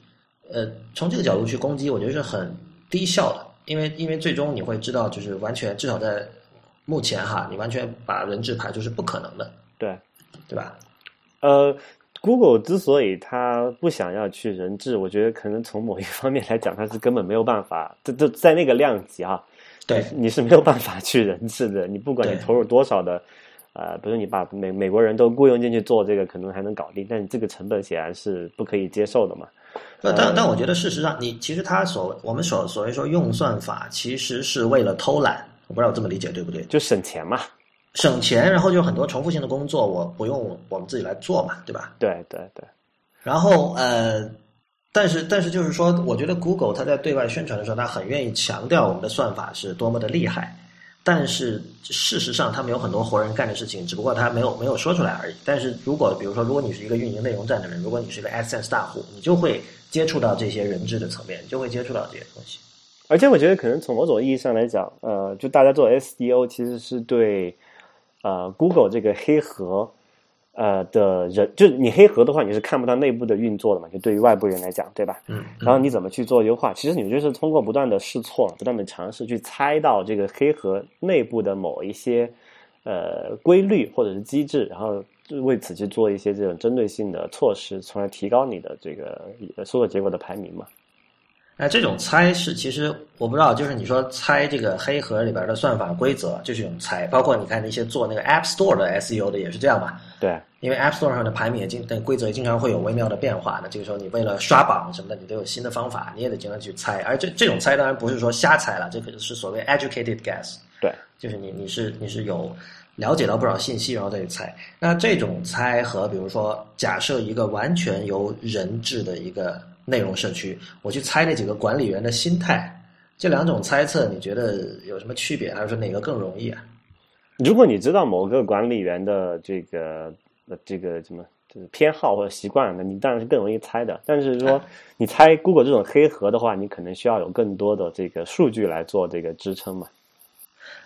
呃，从这个角度去攻击，我觉得是很低效的，因为因为最终你会知道，就是完全至少在目前哈，你完全把人质排除是不可能的。对，对吧？呃。Google 之所以它不想要去人质，我觉得可能从某一方面来讲，它是根本没有办法。这这在那个量级啊，对，你是没有办法去人质的。你不管你投入多少的，呃，比如你把美美国人都雇佣进去做这个，可能还能搞定，但你这个成本显然是不可以接受的嘛。但但但我觉得事实上，你其实他所我们所所谓说用算法，其实是为了偷懒。我不知道我这么理解对不对？就省钱嘛。省钱，然后就很多重复性的工作，我不用我们自己来做嘛，对吧？对对对。然后呃，但是但是就是说，我觉得 Google 它在对外宣传的时候，它很愿意强调我们的算法是多么的厉害。但是事实上，他们有很多活人干的事情，只不过他没有没有说出来而已。但是如果比如说，如果你是一个运营内容站的人，如果你是一个 SNS 大户，你就会接触到这些人质的层面，就会接触到这些东西。而且我觉得，可能从某种意义上来讲，呃，就大家做 SDO 其实是对。呃，Google 这个黑盒，呃的人，就是你黑盒的话，你是看不到内部的运作的嘛？就对于外部人来讲，对吧？嗯。然后你怎么去做优化？其实你就是通过不断的试错，不断的尝试去猜到这个黑盒内部的某一些呃规律或者是机制，然后为此去做一些这种针对性的措施，从而提高你的这个搜索结果的排名嘛。哎，这种猜是其实我不知道，就是你说猜这个黑盒里边的算法规则，就是一种猜。包括你看那些做那个 App Store 的 SEO 的也是这样嘛？对，因为 App Store 上的排名也经，规则也经常会有微妙的变化那。这个时候你为了刷榜什么的，你都有新的方法，你也得经常去猜。而这这种猜当然不是说瞎猜了，这可是所谓 educated guess。对，就是你你是你是有了解到不少信息，然后再去猜。那这种猜和比如说假设一个完全由人制的一个。内容社区，我去猜那几个管理员的心态，这两种猜测你觉得有什么区别？还是说哪个更容易啊？如果你知道某个管理员的这个呃这个什么就是偏好或者习惯，那你当然是更容易猜的。但是说 你猜 Google 这种黑盒的话，你可能需要有更多的这个数据来做这个支撑嘛。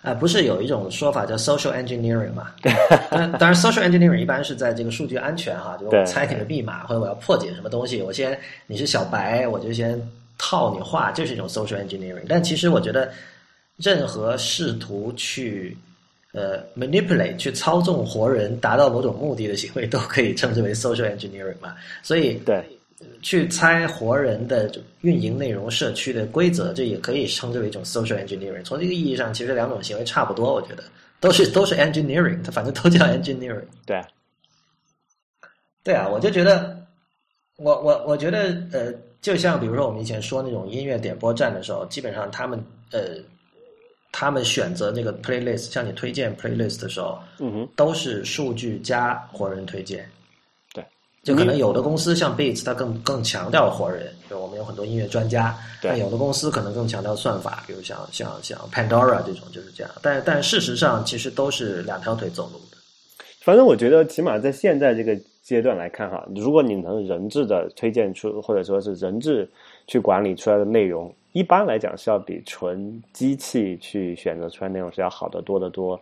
啊，不是有一种说法叫 social engineering 嘛？当当然，social engineering 一般是在这个数据安全哈，就我猜你的密码或者我要破解什么东西，我先你是小白，我就先套你话，这是一种 social engineering。但其实我觉得，任何试图去呃 manipulate 去操纵活人达到某种目的的行为，都可以称之为 social engineering 嘛。所以对。去猜活人的运营内容社区的规则，这也可以称之为一种 social engineering。从这个意义上，其实两种行为差不多，我觉得都是都是 engineering，它反正都叫 engineering。对，对啊，我就觉得，我我我觉得，呃，就像比如说我们以前说那种音乐点播站的时候，基本上他们呃，他们选择那个 playlist 向你推荐 playlist 的时候，嗯哼，都是数据加活人推荐。对，就可能有的公司像 Beats，它更更强调活人，就我们有很多音乐专家。对但有的公司可能更强调算法，比如像像像 Pandora 这种就是这样。但但事实上，其实都是两条腿走路的。反正我觉得，起码在现在这个阶段来看哈，如果你能人质的推荐出，或者说是人质去管理出来的内容，一般来讲是要比纯机器去选择出来内容是要好得多得多。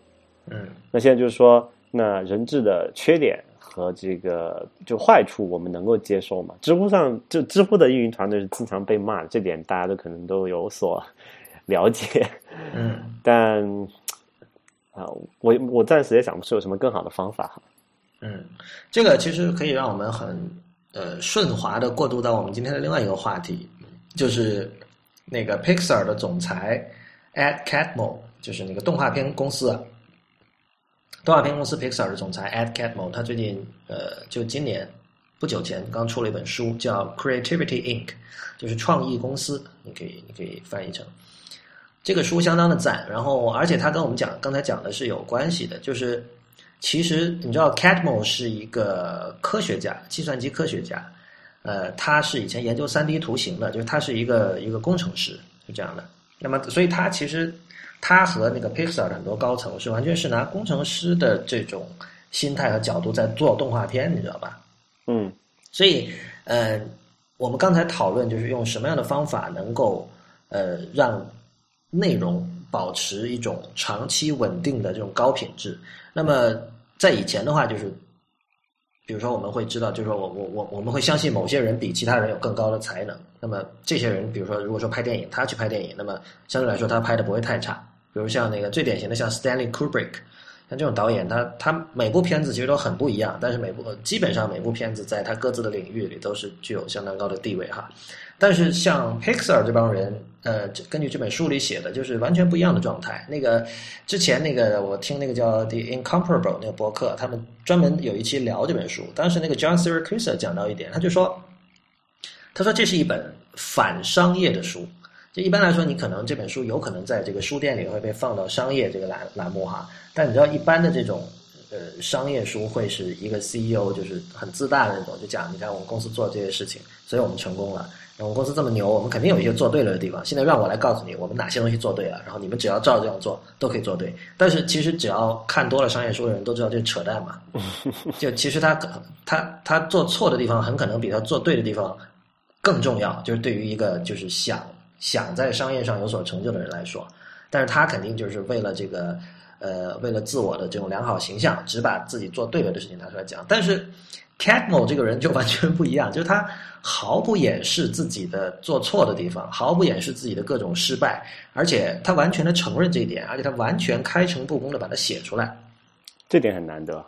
嗯，那现在就是说，那人质的缺点和这个就坏处，我们能够接受嘛？知乎上就知乎的运营团队是经常被骂，这点大家都可能都有所 了解。嗯，但啊，我我暂时也想不出有什么更好的方法哈。嗯，这个其实可以让我们很呃顺滑的过渡到我们今天的另外一个话题，就是那个 Pixar 的总裁 Ed Catmull，就是那个动画片公司啊，动画片公司 Pixar 的总裁 Ed Catmull，他最近呃就今年不久前刚出了一本书，叫 Creativity Inc., 就是创意公司，你可以你可以翻译成。这个书相当的赞，然后而且他跟我们讲刚才讲的是有关系的，就是其实你知道 Catmull 是一个科学家，计算机科学家，呃，他是以前研究三 D 图形的，就是他是一个一个工程师，是这样的。那么，所以他其实他和那个 Pixar 的很多高层是完全是拿工程师的这种心态和角度在做动画片，你知道吧？嗯所以，呃，我们刚才讨论就是用什么样的方法能够呃让内容保持一种长期稳定的这种高品质。那么在以前的话，就是比如说我们会知道，就是说我我我我们会相信某些人比其他人有更高的才能。那么这些人，比如说如果说拍电影，他去拍电影，那么相对来说他拍的不会太差。比如像那个最典型的像 Stanley Kubrick。像这种导演，他他每部片子其实都很不一样，但是每部基本上每部片子在他各自的领域里都是具有相当高的地位哈。但是像 Pixar 这帮人，呃，根据这本书里写的，就是完全不一样的状态。那个之前那个我听那个叫 The Incomparable 那个博客，他们专门有一期聊这本书。当时那个 John Siracusa 讲到一点，他就说，他说这是一本反商业的书。就一般来说，你可能这本书有可能在这个书店里会被放到商业这个栏栏目哈，但你知道一般的这种呃商业书会是一个 CEO 就是很自大的那种，就讲你看我们公司做这些事情，所以我们成功了。我们公司这么牛，我们肯定有一些做对了的地方。现在让我来告诉你，我们哪些东西做对了，然后你们只要照这样做都可以做对。但是其实只要看多了商业书的人都知道这是扯淡嘛。就其实他他他做错的地方很可能比他做对的地方更重要，就是对于一个就是想。想在商业上有所成就的人来说，但是他肯定就是为了这个，呃，为了自我的这种良好形象，只把自己做对了的事情拿出来讲。但是 Catmull 这个人就完全不一样，就是他毫不掩饰自己的做错的地方，毫不掩饰自己的各种失败，而且他完全的承认这一点，而且他完全开诚布公的把它写出来。这点很难得。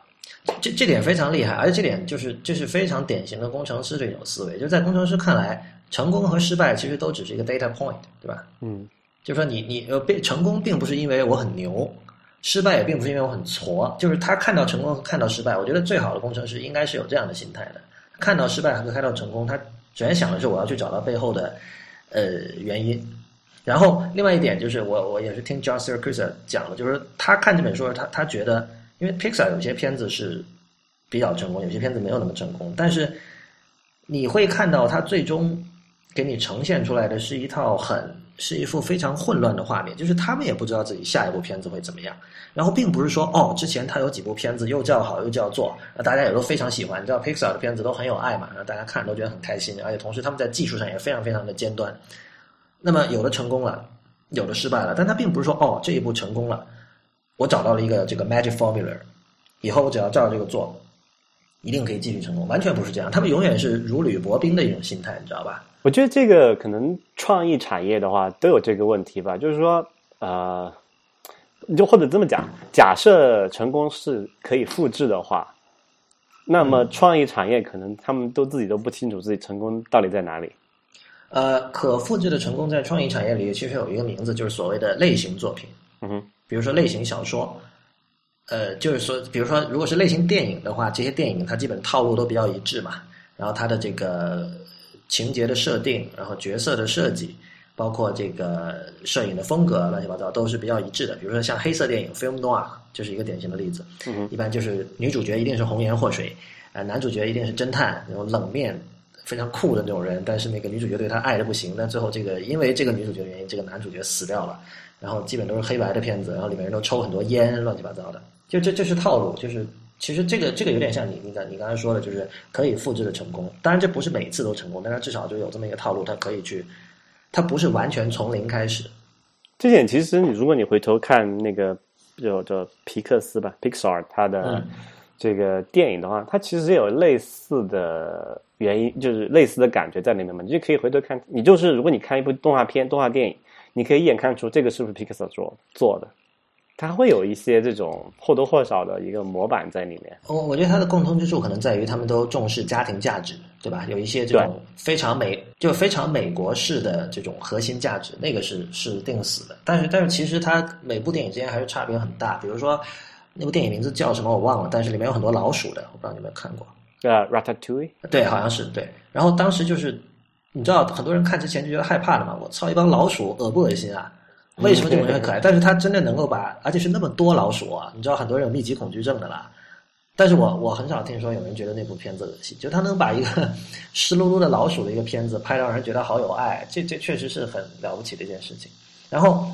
这这点非常厉害，而且这点就是这是非常典型的工程师这种思维，就在工程师看来。成功和失败其实都只是一个 data point，对吧？嗯，就是说你你呃被成功并不是因为我很牛，失败也并不是因为我很挫，就是他看到成功和看到失败，我觉得最好的工程师应该是有这样的心态的。看到失败和看到成功，他首先想的是我要去找到背后的呃原因，然后另外一点就是我我也是听 John Siracusa 讲的，就是他看这本书，他他觉得因为 Pixar 有些片子是比较成功，有些片子没有那么成功，但是你会看到他最终。给你呈现出来的是一套很是一幅非常混乱的画面，就是他们也不知道自己下一部片子会怎么样。然后并不是说哦，之前他有几部片子又叫好又叫座，大家也都非常喜欢。你知道 Pixar 的片子都很有爱嘛，然后大家看都觉得很开心，而且同时他们在技术上也非常非常的尖端。那么有的成功了，有的失败了，但他并不是说哦这一部成功了，我找到了一个这个 magic formula，以后我只要照这个做，一定可以继续成功。完全不是这样，他们永远是如履薄冰的一种心态，你知道吧？我觉得这个可能创意产业的话都有这个问题吧，就是说，呃，就或者这么讲，假设成功是可以复制的话，那么创意产业可能他们都自己都不清楚自己成功到底在哪里。呃，可复制的成功在创意产业里其实有一个名字，就是所谓的类型作品。嗯哼，比如说类型小说，呃，就是说，比如说，如果是类型电影的话，这些电影它基本套路都比较一致嘛，然后它的这个情节的设定，然后角色的设计，包括这个摄影的风格，乱七八糟都是比较一致的。比如说像黑色电影 （film noir） 就是一个典型的例子。嗯一般就是女主角一定是红颜祸水，呃，男主角一定是侦探，那种冷面。非常酷的那种人，但是那个女主角对他爱的不行，但最后这个因为这个女主角的原因，这个男主角死掉了。然后基本都是黑白的片子，然后里面人都抽很多烟，乱七八糟的。就这这是套路，就是其实这个这个有点像你你刚你刚才说的，就是可以复制的成功。当然这不是每次都成功，但它至少就有这么一个套路，它可以去，它不是完全从零开始。这点其实你如果你回头看那个叫叫皮克斯吧，Pixar 它的这个电影的话，它其实也有类似的。原因就是类似的感觉在里面嘛，你就可以回头看，你就是如果你看一部动画片、动画电影，你可以一眼看出这个是不是 Pixar 做做的，它会有一些这种或多或少的一个模板在里面。我我觉得它的共通之处可能在于他们都重视家庭价值，对吧？有一些这种非常美，就非常美国式的这种核心价值，那个是是定死的。但是但是其实它每部电影之间还是差别很大。比如说那部电影名字叫什么我忘了，但是里面有很多老鼠的，我不知道你有没有看过。呃，Ratatouille，对，好像是对。然后当时就是，你知道，很多人看之前就觉得害怕的嘛。我操，一帮老鼠，恶不恶心啊？为什么这种人可爱？但是他真的能够把，而且是那么多老鼠啊！你知道，很多人有密集恐惧症的啦。但是我我很少听说有人觉得那部片子恶心，就他能把一个湿漉漉的老鼠的一个片子拍到让人觉得好有爱，这这确实是很了不起的一件事情。然后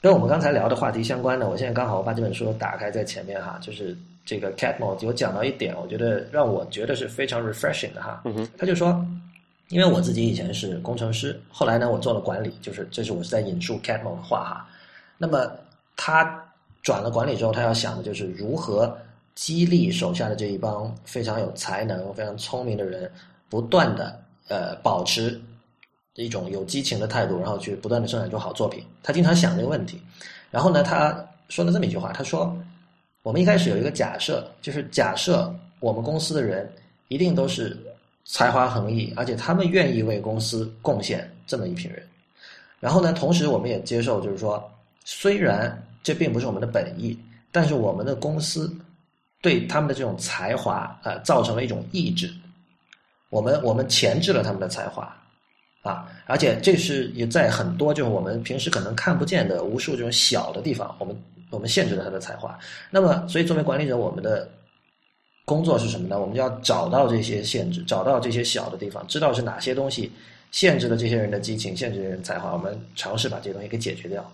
跟我们刚才聊的话题相关的，我现在刚好我把这本书打开在前面哈，就是。这个 Cat Mode 有讲到一点，我觉得让我觉得是非常 refreshing 的哈。嗯他就说，因为我自己以前是工程师，后来呢我做了管理，就是这是我是在引述 Cat Mode 的话哈。那么他转了管理之后，他要想的就是如何激励手下的这一帮非常有才能、非常聪明的人，不断的呃保持一种有激情的态度，然后去不断的生产出好作品。他经常想这个问题，然后呢他说了这么一句话，他说。我们一开始有一个假设，就是假设我们公司的人一定都是才华横溢，而且他们愿意为公司贡献这么一批人。然后呢，同时我们也接受，就是说，虽然这并不是我们的本意，但是我们的公司对他们的这种才华啊造成了一种抑制。我们我们钳制了他们的才华啊，而且这是也在很多就是我们平时可能看不见的无数这种小的地方，我们。我们限制了他的才华，那么，所以作为管理者，我们的工作是什么呢？我们就要找到这些限制，找到这些小的地方，知道是哪些东西限制了这些人的激情，限制了人才华，我们尝试把这些东西给解决掉。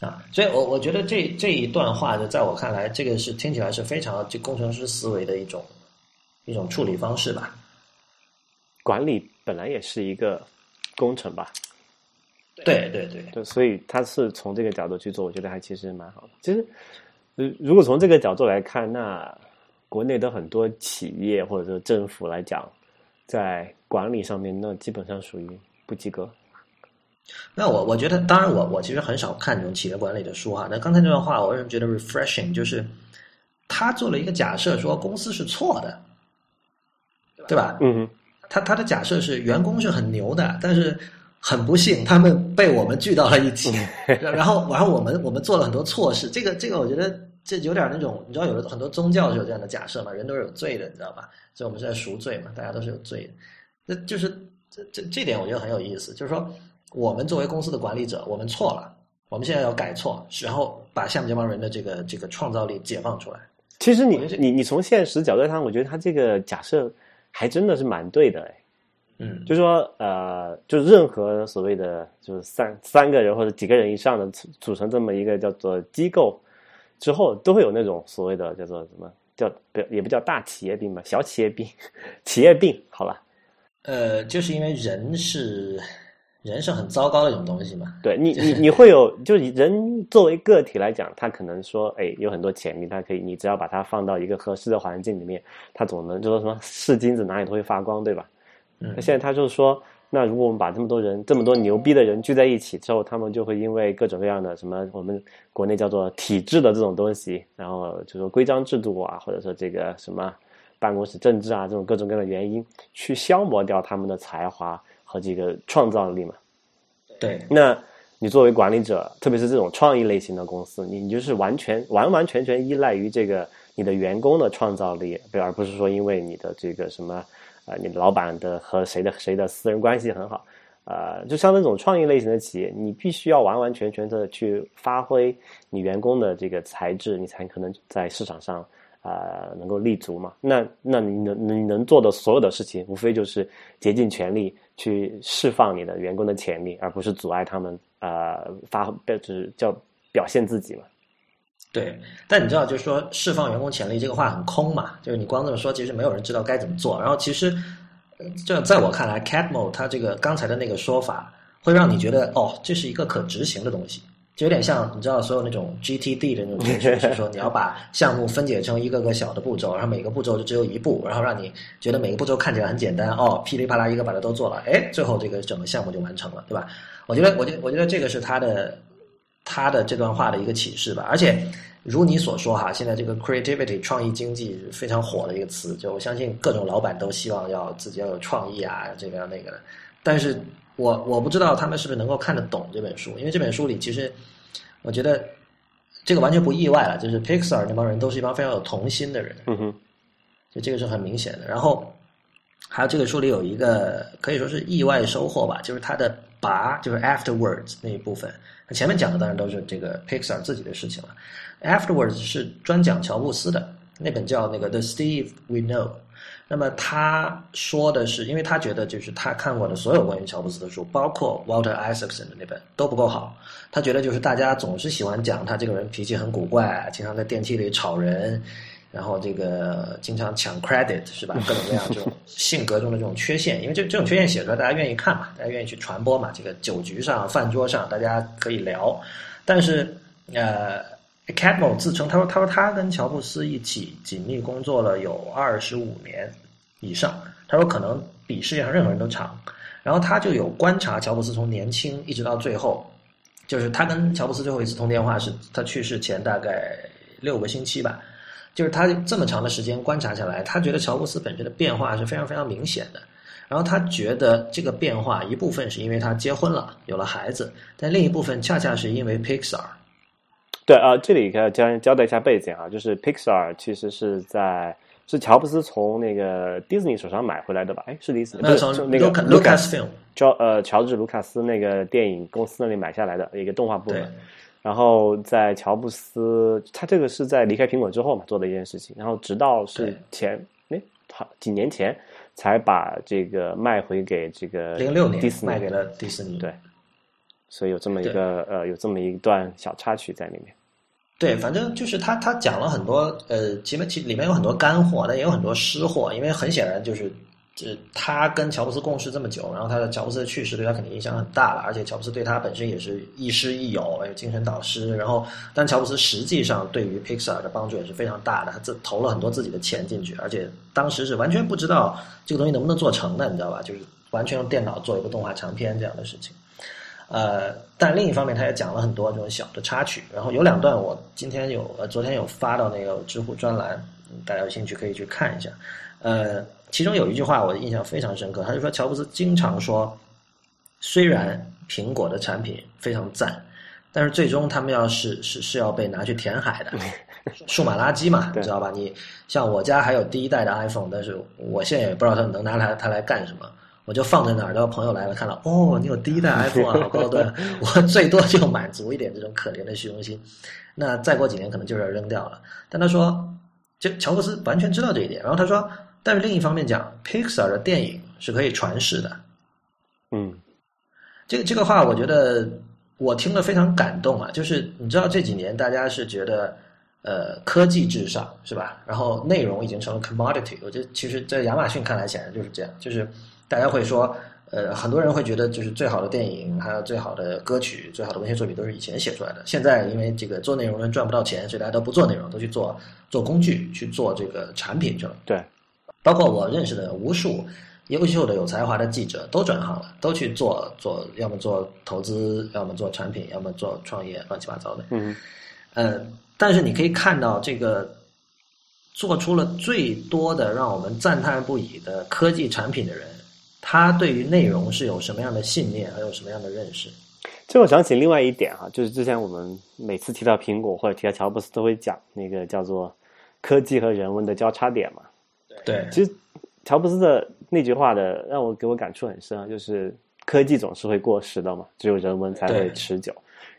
啊，所以我我觉得这这一段话，就在我看来，这个是听起来是非常这工程师思维的一种一种处理方式吧。管理本来也是一个工程吧。对对对，就所以他是从这个角度去做，我觉得还其实蛮好的。其实，如果从这个角度来看，那国内的很多企业或者说政府来讲，在管理上面，那基本上属于不及格。那我我觉得，当然我我其实很少看这种企业管理的书哈。那刚才那段话，我为什么觉得 refreshing？就是他做了一个假设，说公司是错的，对吧？嗯，他他的假设是员工是很牛的，但是。很不幸，他们被我们聚到了一起，然后，然后我们我们做了很多错事。这个，这个，我觉得这有点那种，你知道，有的很多宗教是有这样的假设嘛，人都是有罪的，你知道吧？所以我们是在赎罪嘛，大家都是有罪的。那就是这这这点，我觉得很有意思。就是说，我们作为公司的管理者，我们错了，我们现在要改错，然后把下面这帮人的这个这个创造力解放出来。其实，你你你从现实角度上，我觉得他这个假设还真的是蛮对的，哎。嗯，就是说，呃，就任何所谓的就是三三个人或者几个人以上的组组成这么一个叫做机构之后，都会有那种所谓的叫做什么叫不也不叫大企业病吧，小企业病，企业病，好了。呃，就是因为人是人是很糟糕的一种东西嘛。对你，你你会有，就是人作为个体来讲，他可能说，哎，有很多潜力，他可以，你只要把它放到一个合适的环境里面，他总能就说什么是金子哪里都会发光，对吧？那现在他就是说，那如果我们把这么多人、这么多牛逼的人聚在一起之后，他们就会因为各种各样的什么，我们国内叫做体制的这种东西，然后就说规章制度啊，或者说这个什么办公室政治啊这种各种各样的原因，去消磨掉他们的才华和这个创造力嘛。对，那你作为管理者，特别是这种创意类型的公司，你你就是完全完完全全依赖于这个你的员工的创造力，而不是说因为你的这个什么呃，你老板的和谁的谁的私人关系很好。呃，就像那种创意类型的企业，你必须要完完全全的去发挥你员工的这个才智，你才可能在市场上啊能够立足嘛。那那你能你能做的所有的事情，无非就是竭尽全力去释放你的员工的潜力，而不是阻碍他们啊发就是叫表现自己嘛。对，但你知道，就是说释放员工潜力这个话很空嘛，就是你光这么说，其实没有人知道该怎么做。然后其实。这在我看来，Catmo 它这个刚才的那个说法，会让你觉得哦，这是一个可执行的东西，就有点像你知道所有那种 GTD 的那种就，是说你要把项目分解成一个个小的步骤，然后每个步骤就只有一步，然后让你觉得每个步骤看起来很简单，哦，噼里啪啦一个把它都做了，哎，最后这个整个项目就完成了，对吧？我觉得，我觉，我觉得这个是他的他的这段话的一个启示吧，而且。如你所说哈，现在这个 creativity 创意经济非常火的一个词，就我相信各种老板都希望要自己要有创意啊，这个要那个的。但是我我不知道他们是不是能够看得懂这本书，因为这本书里其实我觉得这个完全不意外了，就是 Pixar 那帮人都是一帮非常有童心的人，嗯哼，就这个是很明显的。然后还有这个书里有一个可以说是意外收获吧，就是他的拔，就是 afterwards 那一部分，前面讲的当然都是这个 Pixar 自己的事情了。Afterwards 是专讲乔布斯的那本叫那个 The Steve We Know，那么他说的是，因为他觉得就是他看过的所有关于乔布斯的书，包括 Walter Isaacson 的那本都不够好。他觉得就是大家总是喜欢讲他这个人脾气很古怪，经常在电梯里吵人，然后这个经常抢 credit 是吧？各种各样这种性格中的这种缺陷，因为这这种缺陷写出来大家愿意看嘛，大家愿意去传播嘛。这个酒局上、饭桌上大家可以聊，但是呃。Catmo 自称，他说：“他说他跟乔布斯一起紧密工作了有二十五年以上。他说可能比世界上任何人都长。然后他就有观察乔布斯从年轻一直到最后，就是他跟乔布斯最后一次通电话是他去世前大概六个星期吧。就是他这么长的时间观察下来，他觉得乔布斯本身的变化是非常非常明显的。然后他觉得这个变化一部分是因为他结婚了，有了孩子，但另一部分恰恰是因为 Pixar。”对啊，这里要交交代一下背景啊，就是 Pixar 其实是在是乔布斯从那个 Disney 手上买回来的吧？哎，是迪士尼，不是那个 Lucasfilm，乔呃乔治卢卡斯那个电影公司那里买下来的一个动画部门。然后在乔布斯，他这个是在离开苹果之后嘛做的一件事情，然后直到是前哎好几年前才把这个卖回给这个零六年迪士尼卖给了迪士尼，对，所以有这么一个呃有这么一段小插曲在里面。对，反正就是他，他讲了很多，呃，前面其里面有很多干货，但也有很多湿货，因为很显然就是，就是，他跟乔布斯共事这么久，然后他的乔布斯的去世对他肯定影响很大了，而且乔布斯对他本身也是亦师亦友，有精神导师，然后，但乔布斯实际上对于 Pixar 的帮助也是非常大的，他自投了很多自己的钱进去，而且当时是完全不知道这个东西能不能做成的，你知道吧？就是完全用电脑做一个动画长片这样的事情。呃，但另一方面，他也讲了很多这种小的插曲。然后有两段，我今天有呃，昨天有发到那个知乎专栏，大家有兴趣可以去看一下。呃，其中有一句话我印象非常深刻，他就说乔布斯经常说，虽然苹果的产品非常赞，但是最终他们要是是是要被拿去填海的，数码垃圾嘛，你知道吧？你像我家还有第一代的 iPhone，但是我现在也不知道它能拿来它来干什么。我就放在那儿，然后朋友来了，看到哦，你有第一代 iPhone 啊，好高端，我最多就满足一点这种可怜的虚荣心。那再过几年可能就是要扔掉了。但他说，就乔布斯完全知道这一点。然后他说，但是另一方面讲，Pixar 的电影是可以传世的。嗯，这个这个话，我觉得我听了非常感动啊。就是你知道这几年大家是觉得呃科技至上是吧？然后内容已经成了 commodity。我觉得其实，在亚马逊看来显然就是这样，就是。大家会说，呃，很多人会觉得，就是最好的电影，还有最好的歌曲，最好的文学作品都是以前写出来的。现在因为这个做内容人赚不到钱，所以大家都不做内容，都去做做工具，去做这个产品去了。对，包括我认识的无数优秀的、有才华的记者都转行了，都去做做，要么做投资，要么做产品，要么做创业，乱七八糟的。嗯，呃，但是你可以看到这个。做出了最多的让我们赞叹不已的科技产品的人，他对于内容是有什么样的信念，还有什么样的认识？这我想起另外一点哈，就是之前我们每次提到苹果或者提到乔布斯，都会讲那个叫做科技和人文的交叉点嘛。对，其实乔布斯的那句话的让我给我感触很深啊，就是科技总是会过时的嘛，只有人文才会持久。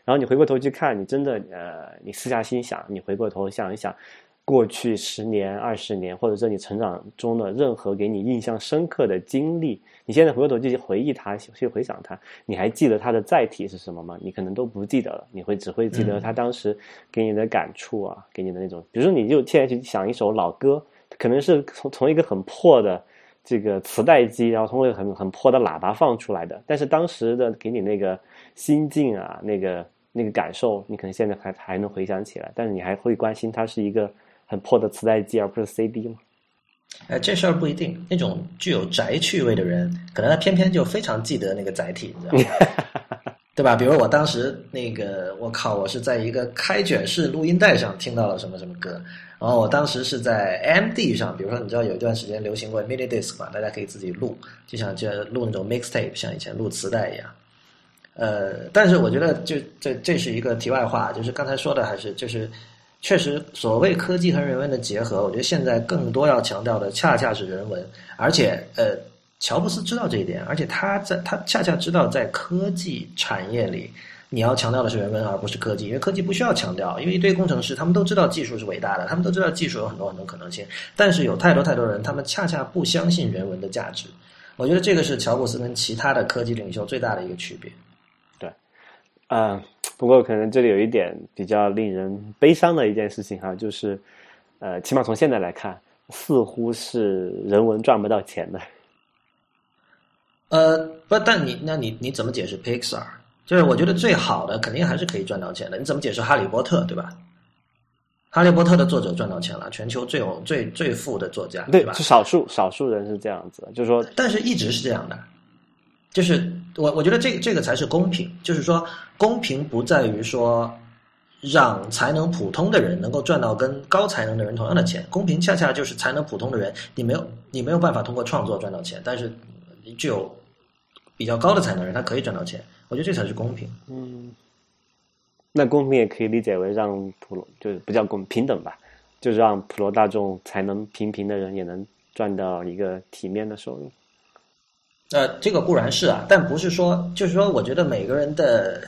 然后你回过头去看，你真的呃，你私下心想，你回过头想一想。过去十年、二十年，或者说你成长中的任何给你印象深刻的经历，你现在回过头去回忆它，去回想它，你还记得它的载体是什么吗？你可能都不记得了，你会只会记得它当时给你的感触啊，给你的那种。比如说，你就现在去想一首老歌，可能是从从一个很破的这个磁带机，然后通过很很破的喇叭放出来的，但是当时的给你那个心境啊，那个那个感受，你可能现在还还能回想起来，但是你还会关心它是一个。很破的磁带机，而不是 CD 吗？哎，这事儿不一定。那种具有宅趣味的人，可能他偏偏就非常记得那个载体，你知道吗？对吧？比如我当时那个，我靠，我是在一个开卷式录音带上听到了什么什么歌，然后我当时是在 MD 上，比如说你知道有一段时间流行过 Mini Disc 嘛，大家可以自己录，就像就录那种 Mixtape，像以前录磁带一样。呃，但是我觉得就这这是一个题外话，就是刚才说的还是就是。确实，所谓科技和人文的结合，我觉得现在更多要强调的恰恰是人文。而且，呃，乔布斯知道这一点，而且他在他恰恰知道，在科技产业里，你要强调的是人文，而不是科技，因为科技不需要强调，因为一堆工程师他们都知道技术是伟大的，他们都知道技术有很多很多可能性，但是有太多太多人，他们恰恰不相信人文的价值。我觉得这个是乔布斯跟其他的科技领袖最大的一个区别。对，嗯。不过，可能这里有一点比较令人悲伤的一件事情哈，就是，呃，起码从现在来看，似乎是人文赚不到钱的。呃，不，但你那你你怎么解释 Pixar？就是我觉得最好的肯定还是可以赚到钱的。你怎么解释哈利波特？对吧？哈利波特的作者赚到钱了，全球最有最最富的作家，对吧？是少数少数人是这样子，就是说，但是一直是这样的。就是我，我觉得这这个才是公平。就是说，公平不在于说让才能普通的人能够赚到跟高才能的人同样的钱，公平恰恰就是才能普通的人，你没有你没有办法通过创作赚到钱，但是具有比较高的才能人，他可以赚到钱。我觉得这才是公平。嗯，那公平也可以理解为让普罗就是不叫公平等吧，就是让普罗大众才能平平的人也能赚到一个体面的收入。呃，这个固然是啊，但不是说，就是说，我觉得每个人的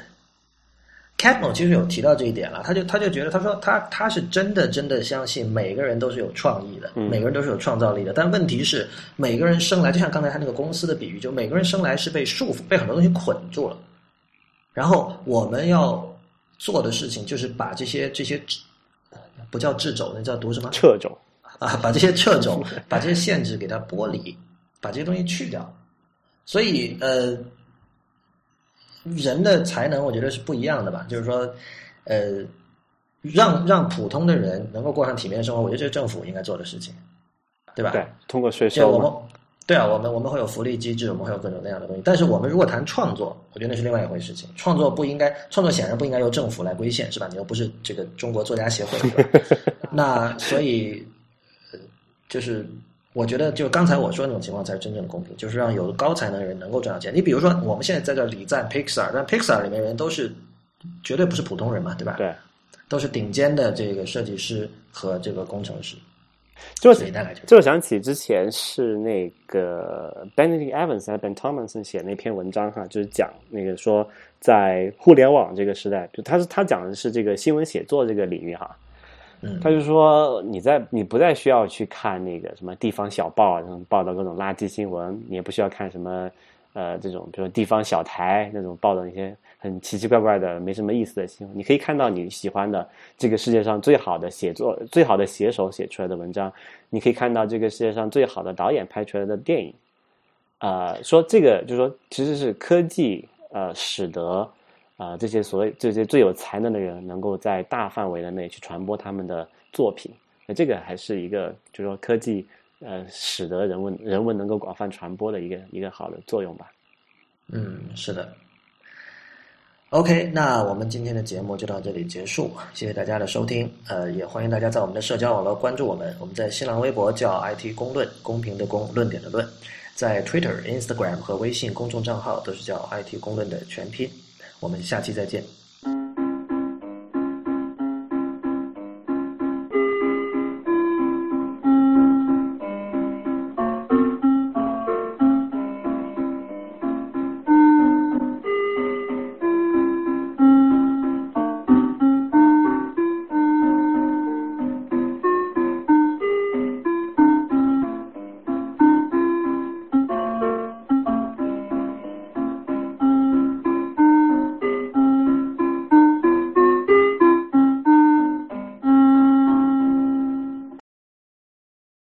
c a t m o 其实有提到这一点了，他就他就觉得，他说他他是真的真的相信每个人都是有创意的，每个人都是有创造力的，但问题是每个人生来就像刚才他那个公司的比喻，就每个人生来是被束缚，被很多东西捆住了，然后我们要做的事情就是把这些这些不叫掣肘，那叫读什么？掣肘啊，把这些掣肘，把这些限制给它剥离，把这些东西去掉。所以，呃，人的才能，我觉得是不一样的吧。就是说，呃，让让普通的人能够过上体面的生活，我觉得这是政府应该做的事情，对吧？对，通过税收。我们对啊，我们我们会有福利机制，我们会有各种各样的东西。但是，我们如果谈创作，我觉得那是另外一回事情。创作不应该，创作显然不应该由政府来规限，是吧？你又不是这个中国作家协会，那所以，就是。我觉得，就刚才我说那种情况才是真正的公平，就是让有高才能的人能够赚到钱。你比如说，我们现在在这礼赞 Pixar，但 Pixar 里面人都是绝对不是普通人嘛，对吧？对，都是顶尖的这个设计师和这个工程师。就就想起之前是那个 Benedict Evans 还是 Ben Thompson 写那篇文章哈，就是讲那个说在互联网这个时代，就他是他讲的是这个新闻写作这个领域哈。嗯他就说，你在你不再需要去看那个什么地方小报，然后报道各种垃圾新闻，你也不需要看什么呃这种，比如说地方小台那种报道一些很奇奇怪怪的、没什么意思的新闻。你可以看到你喜欢的这个世界上最好的写作、最好的写手写出来的文章，你可以看到这个世界上最好的导演拍出来的电影。啊，说这个就是说，其实是科技呃使得。啊，这些所谓这些最有才能的人，能够在大范围的内去传播他们的作品，那这个还是一个，就是说科技呃，使得人文人文能够广泛传播的一个一个好的作用吧。嗯，是的。OK，那我们今天的节目就到这里结束，谢谢大家的收听。呃，也欢迎大家在我们的社交网络关注我们，我们在新浪微博叫 IT 公论，公平的公，论点的论，在 Twitter、Instagram 和微信公众账号都是叫 IT 公论的全拼。我们下期再见。